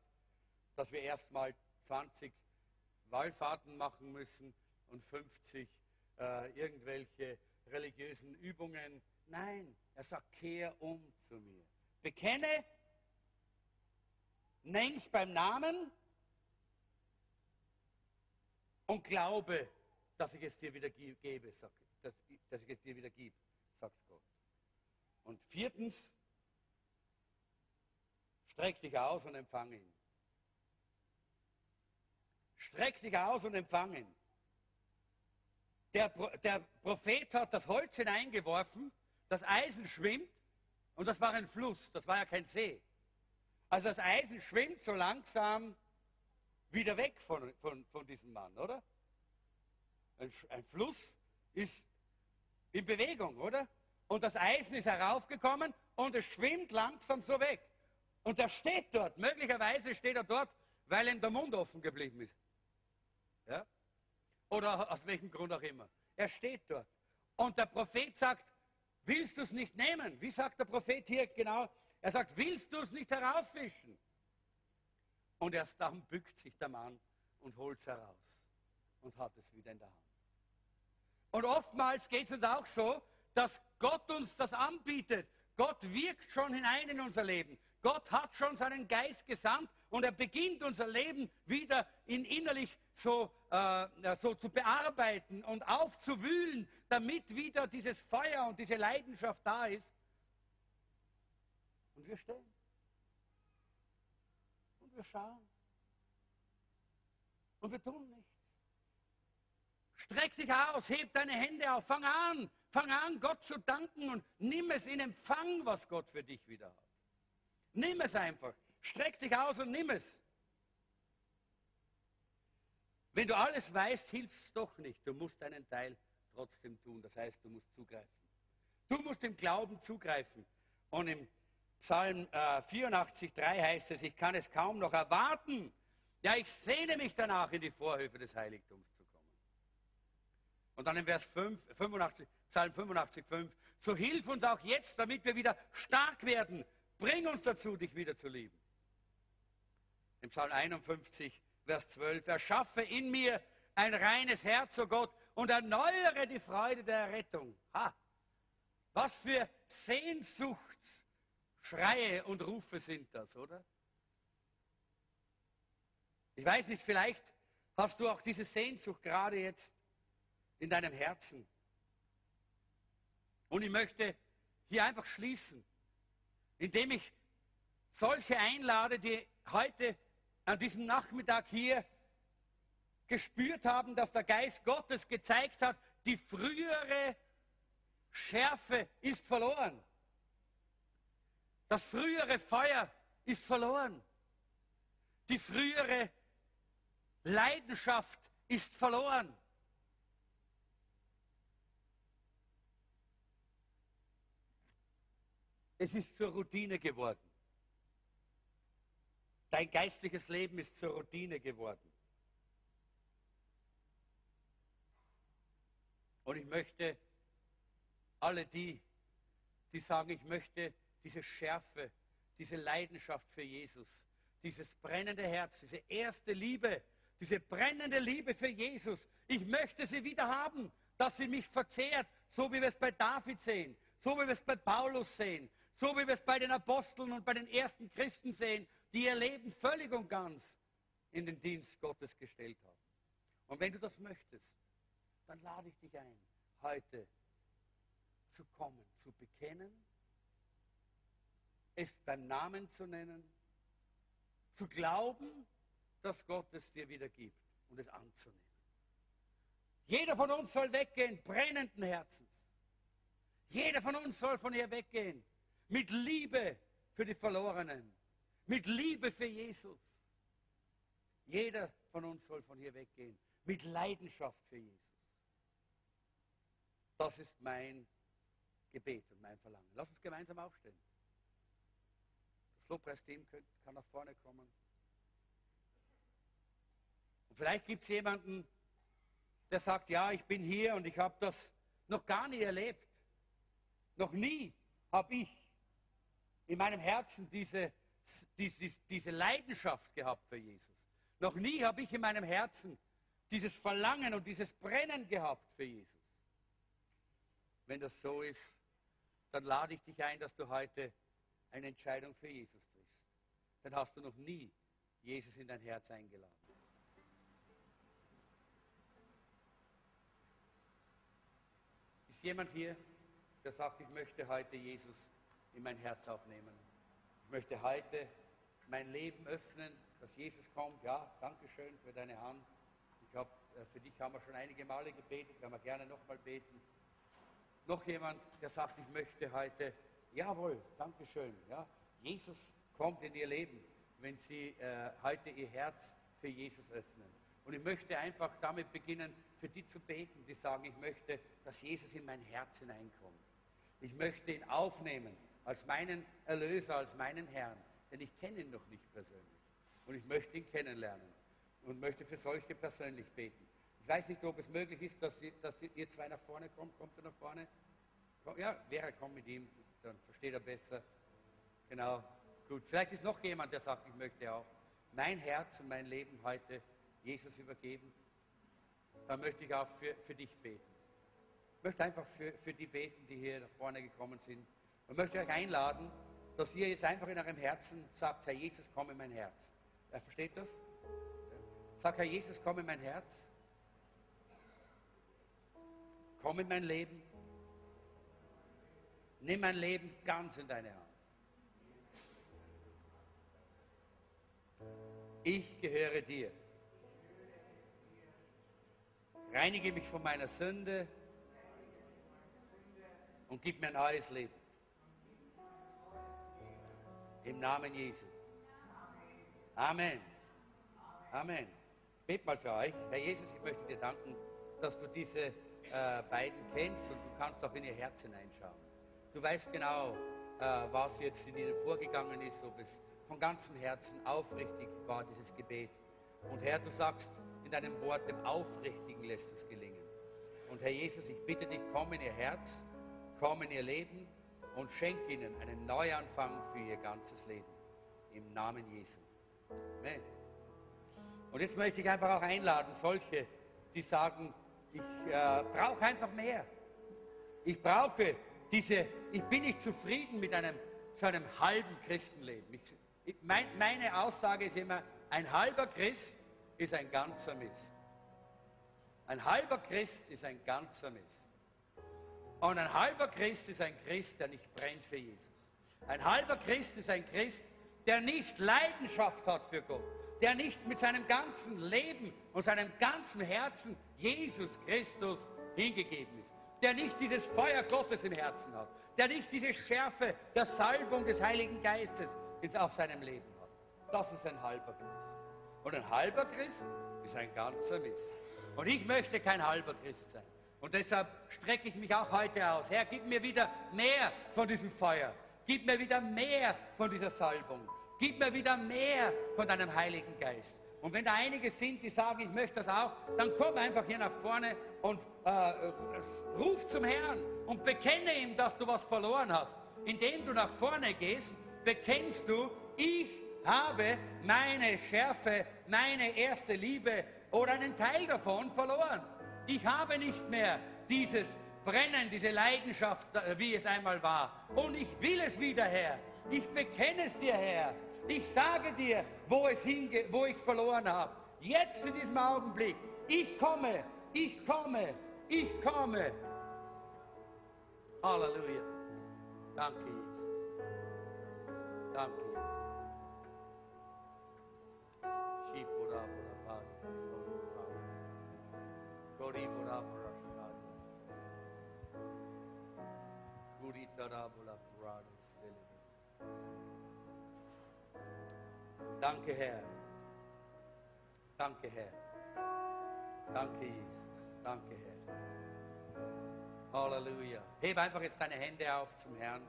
dass wir erst mal 20 Wallfahrten machen müssen und 50 äh, irgendwelche religiösen Übungen. Nein, er sagt, kehr um zu mir. Bekenne, nenn's beim Namen und glaube, dass ich es dir wieder gebe, sagt, dass, dass ich es dir wieder gebe, sagt Gott. Und viertens, streck dich aus und empfange ihn. Streck dich aus und empfange ihn. Der, der Prophet hat das Holz hineingeworfen, das Eisen schwimmt und das war ein Fluss, das war ja kein See. Also das Eisen schwimmt so langsam wieder weg von, von, von diesem Mann, oder? Ein, ein Fluss ist in Bewegung, oder? Und das Eisen ist heraufgekommen und es schwimmt langsam so weg. Und er steht dort. Möglicherweise steht er dort, weil ihm der Mund offen geblieben ist. Ja? Oder aus welchem Grund auch immer. Er steht dort. Und der Prophet sagt, willst du es nicht nehmen? Wie sagt der Prophet hier genau? Er sagt, willst du es nicht herausfischen? Und erst dann bückt sich der Mann und holt es heraus und hat es wieder in der Hand. Und oftmals geht es uns auch so, dass Gott uns das anbietet. Gott wirkt schon hinein in unser Leben. Gott hat schon seinen Geist gesandt und er beginnt unser Leben wieder in innerlich so, äh, so zu bearbeiten und aufzuwühlen, damit wieder dieses Feuer und diese Leidenschaft da ist. Und wir stehen. Und wir schauen. Und wir tun nichts. Streck dich aus, heb deine Hände auf, fang an, fang an, Gott zu danken und nimm es in Empfang, was Gott für dich wieder hat. Nimm es einfach. Streck dich aus und nimm es. Wenn du alles weißt, hilft es doch nicht. Du musst deinen Teil trotzdem tun. Das heißt, du musst zugreifen. Du musst im Glauben zugreifen. Und im Psalm äh, 84,3 heißt es, ich kann es kaum noch erwarten. Ja, ich sehne mich danach, in die Vorhöfe des Heiligtums zu kommen. Und dann im Vers 5, 85, Psalm 85, 5, so hilf uns auch jetzt, damit wir wieder stark werden Bring uns dazu, dich wieder zu lieben. Im Psalm 51, Vers 12, erschaffe in mir ein reines Herz, o oh Gott, und erneuere die Freude der Errettung. Ha! Was für Sehnsuchtsschreie und Rufe sind das, oder? Ich weiß nicht, vielleicht hast du auch diese Sehnsucht gerade jetzt in deinem Herzen. Und ich möchte hier einfach schließen indem ich solche einlade, die heute an diesem Nachmittag hier gespürt haben, dass der Geist Gottes gezeigt hat, die frühere Schärfe ist verloren. Das frühere Feuer ist verloren. Die frühere Leidenschaft ist verloren. Es ist zur Routine geworden. Dein geistliches Leben ist zur Routine geworden. Und ich möchte alle die, die sagen, ich möchte diese Schärfe, diese Leidenschaft für Jesus, dieses brennende Herz, diese erste Liebe, diese brennende Liebe für Jesus, ich möchte sie wieder haben, dass sie mich verzehrt, so wie wir es bei David sehen, so wie wir es bei Paulus sehen, so wie wir es bei den Aposteln und bei den ersten Christen sehen, die ihr Leben völlig und ganz in den Dienst Gottes gestellt haben. Und wenn du das möchtest, dann lade ich dich ein, heute zu kommen, zu bekennen, es beim Namen zu nennen, zu glauben, dass Gott es dir wieder gibt und es anzunehmen. Jeder von uns soll weggehen, brennenden Herzens. Jeder von uns soll von ihr weggehen mit Liebe für die Verlorenen, mit Liebe für Jesus. Jeder von uns soll von hier weggehen mit Leidenschaft für Jesus. Das ist mein Gebet und mein Verlangen. Lass uns gemeinsam aufstehen. Das Lobpreisteam kann nach vorne kommen. Und vielleicht gibt es jemanden, der sagt, ja, ich bin hier und ich habe das noch gar nie erlebt. Noch nie habe ich in meinem Herzen diese, diese, diese Leidenschaft gehabt für Jesus. Noch nie habe ich in meinem Herzen dieses Verlangen und dieses Brennen gehabt für Jesus. Wenn das so ist, dann lade ich dich ein, dass du heute eine Entscheidung für Jesus triffst. Dann hast du noch nie Jesus in dein Herz eingeladen. Ist jemand hier, der sagt, ich möchte heute Jesus in mein Herz aufnehmen? Ich möchte heute mein Leben öffnen, dass Jesus kommt. Ja, danke schön für deine Hand. Ich hab, äh, für dich haben wir schon einige Male gebetet, werden wir gerne nochmal beten. Noch jemand, der sagt, ich möchte heute, jawohl, danke schön. Ja, Jesus kommt in ihr Leben, wenn sie äh, heute ihr Herz für Jesus öffnen. Und ich möchte einfach damit beginnen, für die zu beten, die sagen, ich möchte, dass Jesus in mein Herz hineinkommt. Ich möchte ihn aufnehmen als meinen Erlöser, als meinen Herrn, denn ich kenne ihn noch nicht persönlich. Und ich möchte ihn kennenlernen und möchte für solche persönlich beten. Ich weiß nicht, ob es möglich ist, dass, Sie, dass ihr zwei nach vorne kommt. Kommt er nach vorne? Ja, wäre kommt mit ihm, dann versteht er besser. Genau, gut. Vielleicht ist noch jemand, der sagt, ich möchte auch mein Herz und mein Leben heute Jesus übergeben dann möchte ich auch für, für dich beten. Ich möchte einfach für, für die beten, die hier nach vorne gekommen sind. Und möchte euch einladen, dass ihr jetzt einfach in eurem Herzen sagt, Herr Jesus, komm in mein Herz. Wer versteht das? Sag, Herr Jesus, komm in mein Herz. Komm in mein Leben. Nimm mein Leben ganz in deine Hand. Ich gehöre dir. Reinige mich von meiner Sünde und gib mir ein neues Leben. Im Namen Jesu. Amen. Amen. Bete mal für euch. Herr Jesus, ich möchte dir danken, dass du diese äh, beiden kennst und du kannst auch in ihr Herz hineinschauen. Du weißt genau, äh, was jetzt in ihnen vorgegangen ist, ob es von ganzem Herzen aufrichtig war, dieses Gebet. Und Herr, du sagst, in deinem Wort, dem Aufrichtigen lässt es gelingen. Und Herr Jesus, ich bitte dich, komm in ihr Herz, komm in ihr Leben und schenk ihnen einen Neuanfang für ihr ganzes Leben. Im Namen Jesu. Amen. Und jetzt möchte ich einfach auch einladen, solche, die sagen, ich äh, brauche einfach mehr. Ich brauche diese, ich bin nicht zufrieden mit einem, so einem halben Christenleben. Ich, ich, mein, meine Aussage ist immer, ein halber Christ ist ein ganzer Mist. Ein halber Christ ist ein ganzer Mist. Und ein halber Christ ist ein Christ, der nicht brennt für Jesus. Ein halber Christ ist ein Christ, der nicht Leidenschaft hat für Gott, der nicht mit seinem ganzen Leben und seinem ganzen Herzen Jesus Christus hingegeben ist, der nicht dieses Feuer Gottes im Herzen hat, der nicht diese Schärfe der Salbung des Heiligen Geistes auf seinem Leben hat. Das ist ein halber Christ. Und ein halber Christ ist ein ganzer Mist. Und ich möchte kein halber Christ sein. Und deshalb strecke ich mich auch heute aus. Herr, gib mir wieder mehr von diesem Feuer. Gib mir wieder mehr von dieser Salbung. Gib mir wieder mehr von deinem Heiligen Geist. Und wenn da einige sind, die sagen, ich möchte das auch, dann komm einfach hier nach vorne und äh, ruf zum Herrn und bekenne ihm, dass du was verloren hast. Indem du nach vorne gehst, bekennst du, ich habe meine Schärfe, meine erste Liebe oder einen Teil davon verloren. Ich habe nicht mehr dieses Brennen, diese Leidenschaft, äh, wie es einmal war. Und ich will es wieder, Herr. Ich bekenne es dir, Herr. Ich sage dir, wo, es hinge wo ich es verloren habe. Jetzt in diesem Augenblick. Ich komme, ich komme, ich komme. Halleluja. Danke, Jesus. Danke. Danke, Herr. Danke, Herr. Danke, Jesus. Danke, Herr. Halleluja. Heb einfach jetzt deine Hände auf zum Herrn.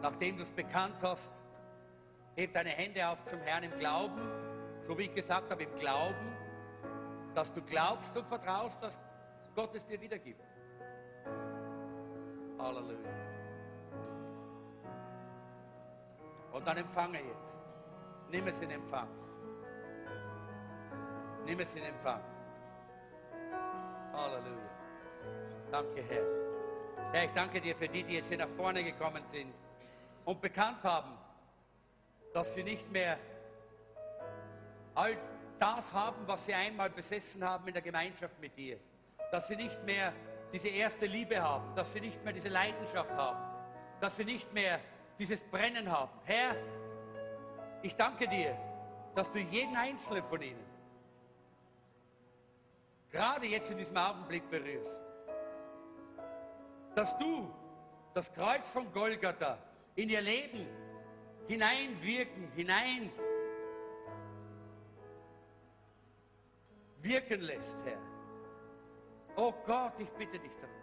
Nachdem du es bekannt hast, heb deine Hände auf zum Herrn im Glauben, so wie ich gesagt habe, im Glauben, dass du glaubst und vertraust, dass Gott es dir wiedergibt. Halleluja. Und dann empfange jetzt. Nimm es in Empfang. Nimm es in Empfang. Halleluja. Danke, Herr. Herr, ich danke dir für die, die jetzt hier nach vorne gekommen sind und bekannt haben, dass sie nicht mehr all das haben, was sie einmal besessen haben in der Gemeinschaft mit dir. Dass sie nicht mehr diese erste Liebe haben, dass sie nicht mehr diese Leidenschaft haben, dass sie nicht mehr dieses Brennen haben. Herr, ich danke dir, dass du jeden einzelnen von ihnen gerade jetzt in diesem Augenblick berührst. Dass du das Kreuz von Golgatha in ihr Leben hineinwirken, hinein wirken lässt, Herr. Oh Gott, ich bitte dich darum,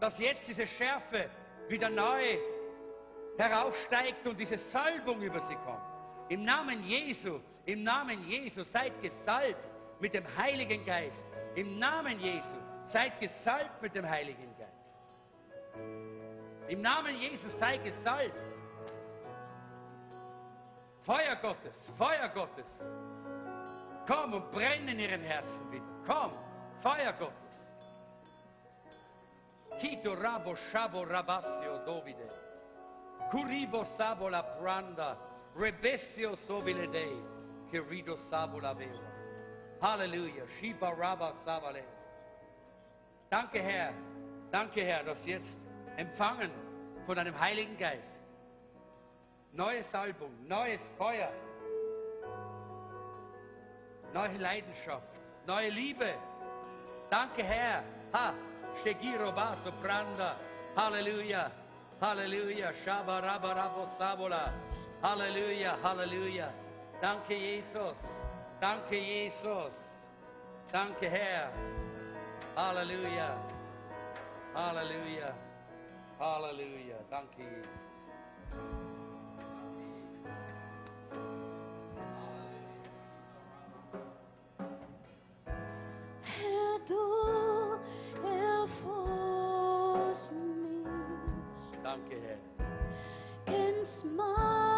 dass jetzt diese Schärfe wieder neu heraufsteigt und diese Salbung über sie kommt. Im Namen Jesu, im Namen Jesu, seid gesalbt mit dem Heiligen Geist. Im Namen Jesu, seid gesalbt mit dem Heiligen Geist. Im Namen Jesus, sei gesalbt. Feuer Gottes, Feuer Gottes. Komm und brenn in ihren Herzen wieder. Komm, Feuer Gottes. Tito rabo shabo rabassio dovide. Curibo sabo la pranda. Rebessio sovile dei. Che rido sabo la vela. Halleluja. Shiba raba savale. Danke Herr. Danke Herr, dass jetzt empfangen von deinem Heiligen Geist. Neue Salbung, neues Feuer, neue Leidenschaft, neue Liebe. Danke Herr. Ha, Shegiro Baso Pranda. Halleluja. Halleluja. Shaba Raba Rabo Sabola. Halleluja. Halleluja. Danke Jesus. Danke Jesus. Danke Herr. Halleluja. Halleluja. Halleluja. Danke Jesus. Danke Herr. ins meinen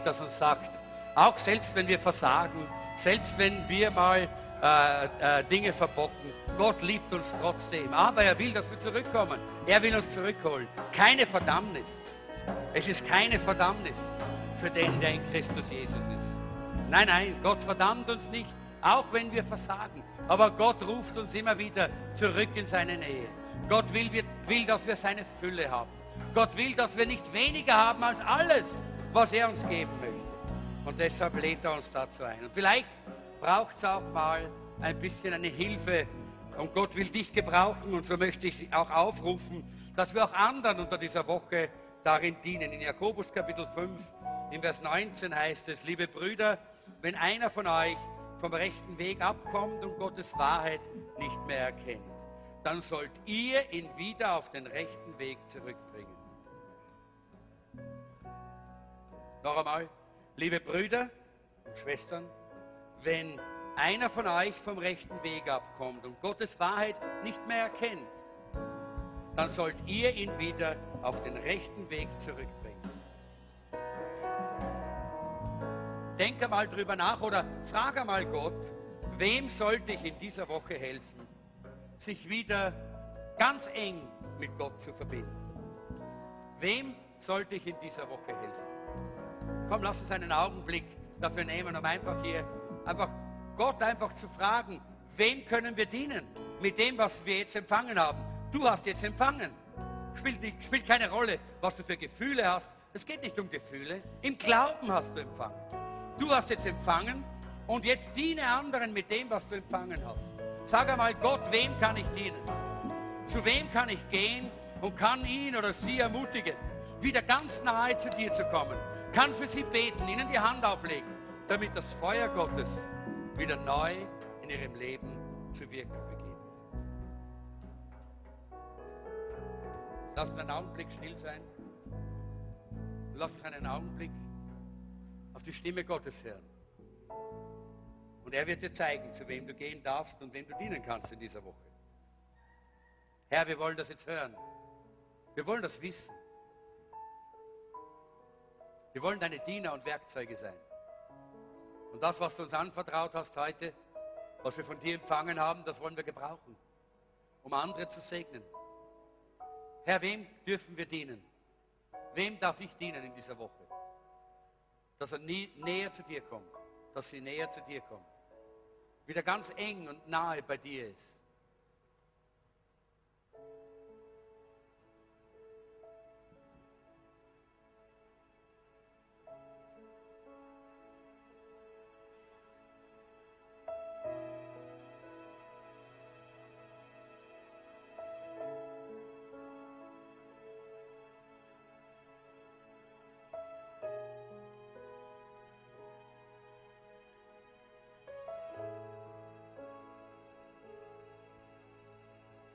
Lied, das uns sagt, auch selbst wenn wir versagen, selbst wenn wir mal äh, äh, Dinge verbocken, Gott liebt uns trotzdem. Aber er will, dass wir zurückkommen. Er will uns zurückholen. Keine Verdammnis. Es ist keine Verdammnis für den, der in Christus Jesus ist. Nein, nein, Gott verdammt uns nicht, auch wenn wir versagen. Aber Gott ruft uns immer wieder zurück in seine Nähe. Gott will, will, dass wir seine Fülle haben. Gott will, dass wir nicht weniger haben als alles, was er uns geben möchte. Und deshalb lädt er uns dazu ein. Und vielleicht braucht es auch mal ein bisschen eine Hilfe. Und Gott will dich gebrauchen. Und so möchte ich auch aufrufen, dass wir auch anderen unter dieser Woche darin dienen. In Jakobus Kapitel 5, in Vers 19 heißt es, liebe Brüder, wenn einer von euch vom rechten Weg abkommt und Gottes Wahrheit nicht mehr erkennt, dann sollt ihr ihn wieder auf den rechten Weg zurückbringen. Noch einmal, liebe Brüder und Schwestern, wenn einer von euch vom rechten Weg abkommt und Gottes Wahrheit nicht mehr erkennt, dann sollt ihr ihn wieder auf den rechten Weg zurückbringen. Denk einmal drüber nach oder frag einmal Gott, wem sollte ich in dieser Woche helfen, sich wieder ganz eng mit Gott zu verbinden? Wem sollte ich in dieser Woche helfen? Komm, lass uns einen Augenblick dafür nehmen, um einfach hier, einfach Gott einfach zu fragen, wem können wir dienen mit dem, was wir jetzt empfangen haben? Du hast jetzt empfangen. Spielt, nicht, spielt keine Rolle, was du für Gefühle hast. Es geht nicht um Gefühle. Im Glauben hast du empfangen. Du hast jetzt empfangen und jetzt diene anderen mit dem, was du empfangen hast. Sag einmal, Gott, wem kann ich dienen? Zu wem kann ich gehen und kann ihn oder sie ermutigen, wieder ganz nahe zu dir zu kommen? Kann für sie beten, ihnen die Hand auflegen, damit das Feuer Gottes wieder neu in ihrem Leben zu wirken beginnt. Lass uns einen Augenblick still sein. Lass uns einen Augenblick auf die Stimme Gottes hören. Und er wird dir zeigen, zu wem du gehen darfst und wem du dienen kannst in dieser Woche. Herr, wir wollen das jetzt hören. Wir wollen das wissen. Wir wollen deine Diener und Werkzeuge sein. Und das, was du uns anvertraut hast heute, was wir von dir empfangen haben, das wollen wir gebrauchen, um andere zu segnen. Herr, wem dürfen wir dienen? Wem darf ich dienen in dieser Woche? dass er nie, näher zu dir kommt, dass sie näher zu dir kommt, wieder ganz eng und nahe bei dir ist.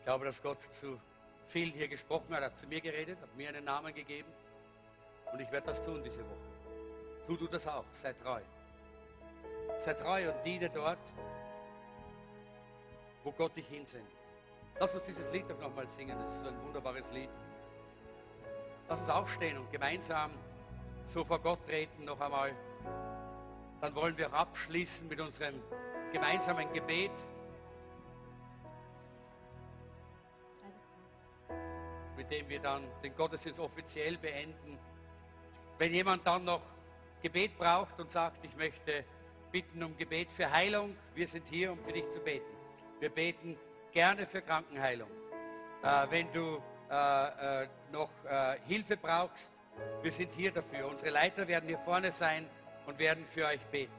Ich glaube, dass Gott zu vielen hier gesprochen hat, hat zu mir geredet, hat mir einen Namen gegeben. Und ich werde das tun diese Woche. Tu du das auch, sei treu. Sei treu und diene dort, wo Gott dich hinsendet. Lass uns dieses Lied doch nochmal singen, das ist so ein wunderbares Lied. Lass uns aufstehen und gemeinsam so vor Gott treten noch einmal. Dann wollen wir abschließen mit unserem gemeinsamen Gebet. Mit dem wir dann den Gottesdienst offiziell beenden. Wenn jemand dann noch Gebet braucht und sagt, ich möchte bitten um Gebet für Heilung, wir sind hier, um für dich zu beten. Wir beten gerne für Krankenheilung. Äh, wenn du äh, äh, noch äh, Hilfe brauchst, wir sind hier dafür. Unsere Leiter werden hier vorne sein und werden für euch beten.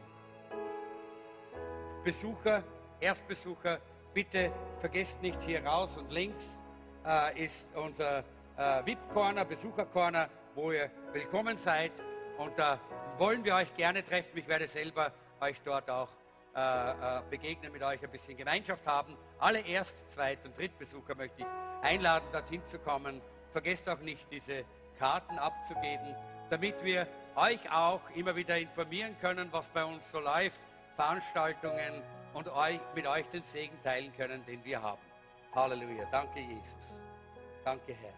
Besucher, Erstbesucher, bitte vergesst nicht hier raus und links äh, ist unser äh, VIP-Corner, Besucher-Corner, wo ihr willkommen seid. Und da wollen wir euch gerne treffen. Ich werde selber euch dort auch äh, äh, begegnen, mit euch ein bisschen Gemeinschaft haben. Alle Erst-, Zweit- und Drittbesucher möchte ich einladen, dorthin zu kommen. Vergesst auch nicht, diese Karten abzugeben, damit wir euch auch immer wieder informieren können, was bei uns so läuft, Veranstaltungen und euch, mit euch den Segen teilen können, den wir haben. Halleluja. Danke, Jesus. Danke, Herr.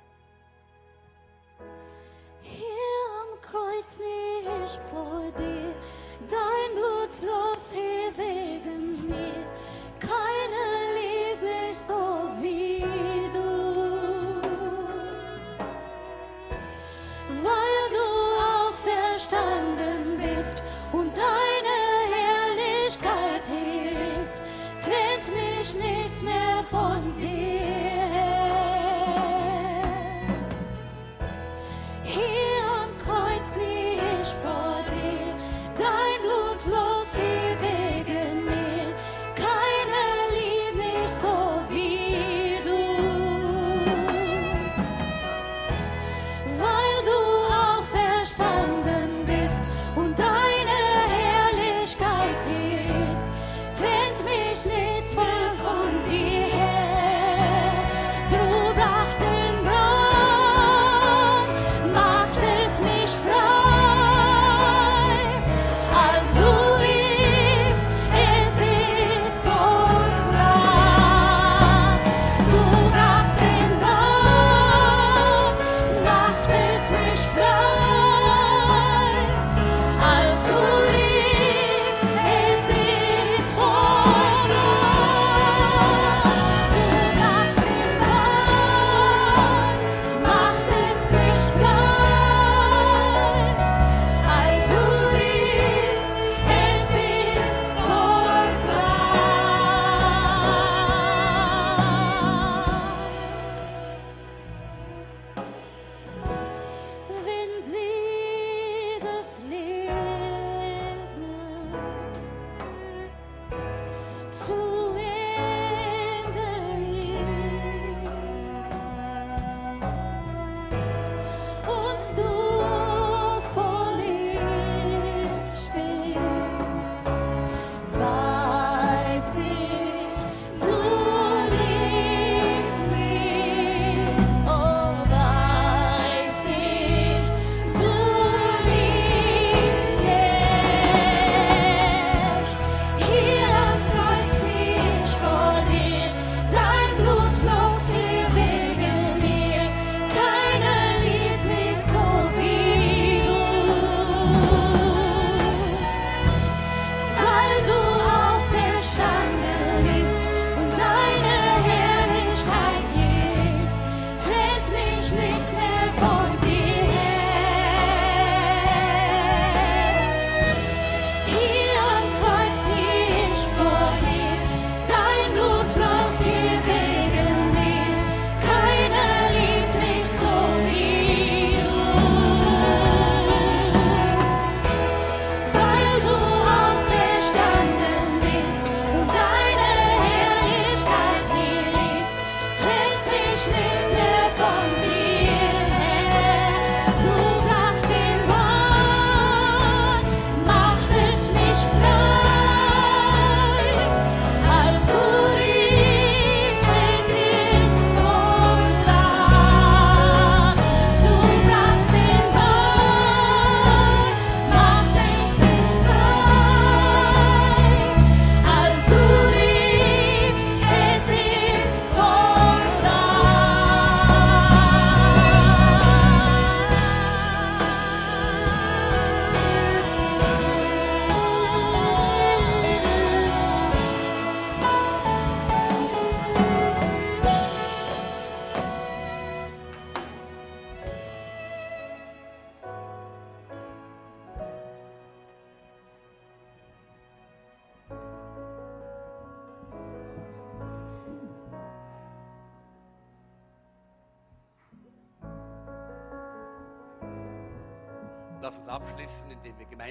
Hier am Kreuz lieg ich vor dir. Dein Blut floss hier wegen mir. Keine Liebe ist so did.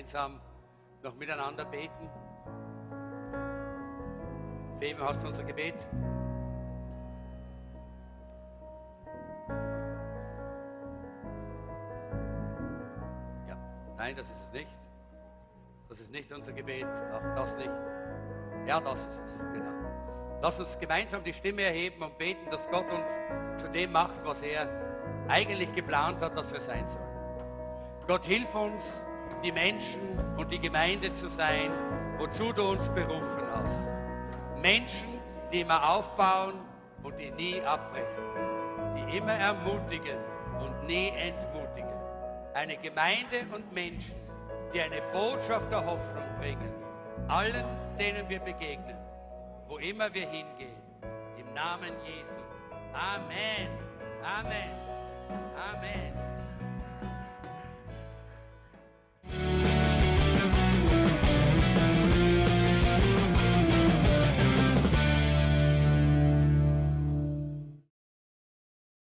gemeinsam noch miteinander beten. Fem, hast du unser Gebet? Ja, nein, das ist es nicht. Das ist nicht unser Gebet, auch das nicht. Ja, das ist es, genau. Lass uns gemeinsam die Stimme erheben und beten, dass Gott uns zu dem macht, was er eigentlich geplant hat, dass wir sein sollen. Gott, hilf uns, die Menschen und die Gemeinde zu sein, wozu du uns berufen hast. Menschen, die immer aufbauen und die nie abbrechen, die immer ermutigen und nie entmutigen. Eine Gemeinde und Menschen, die eine Botschaft der Hoffnung bringen, allen, denen wir begegnen, wo immer wir hingehen. Im Namen Jesu. Amen. Amen. Amen. Thank you.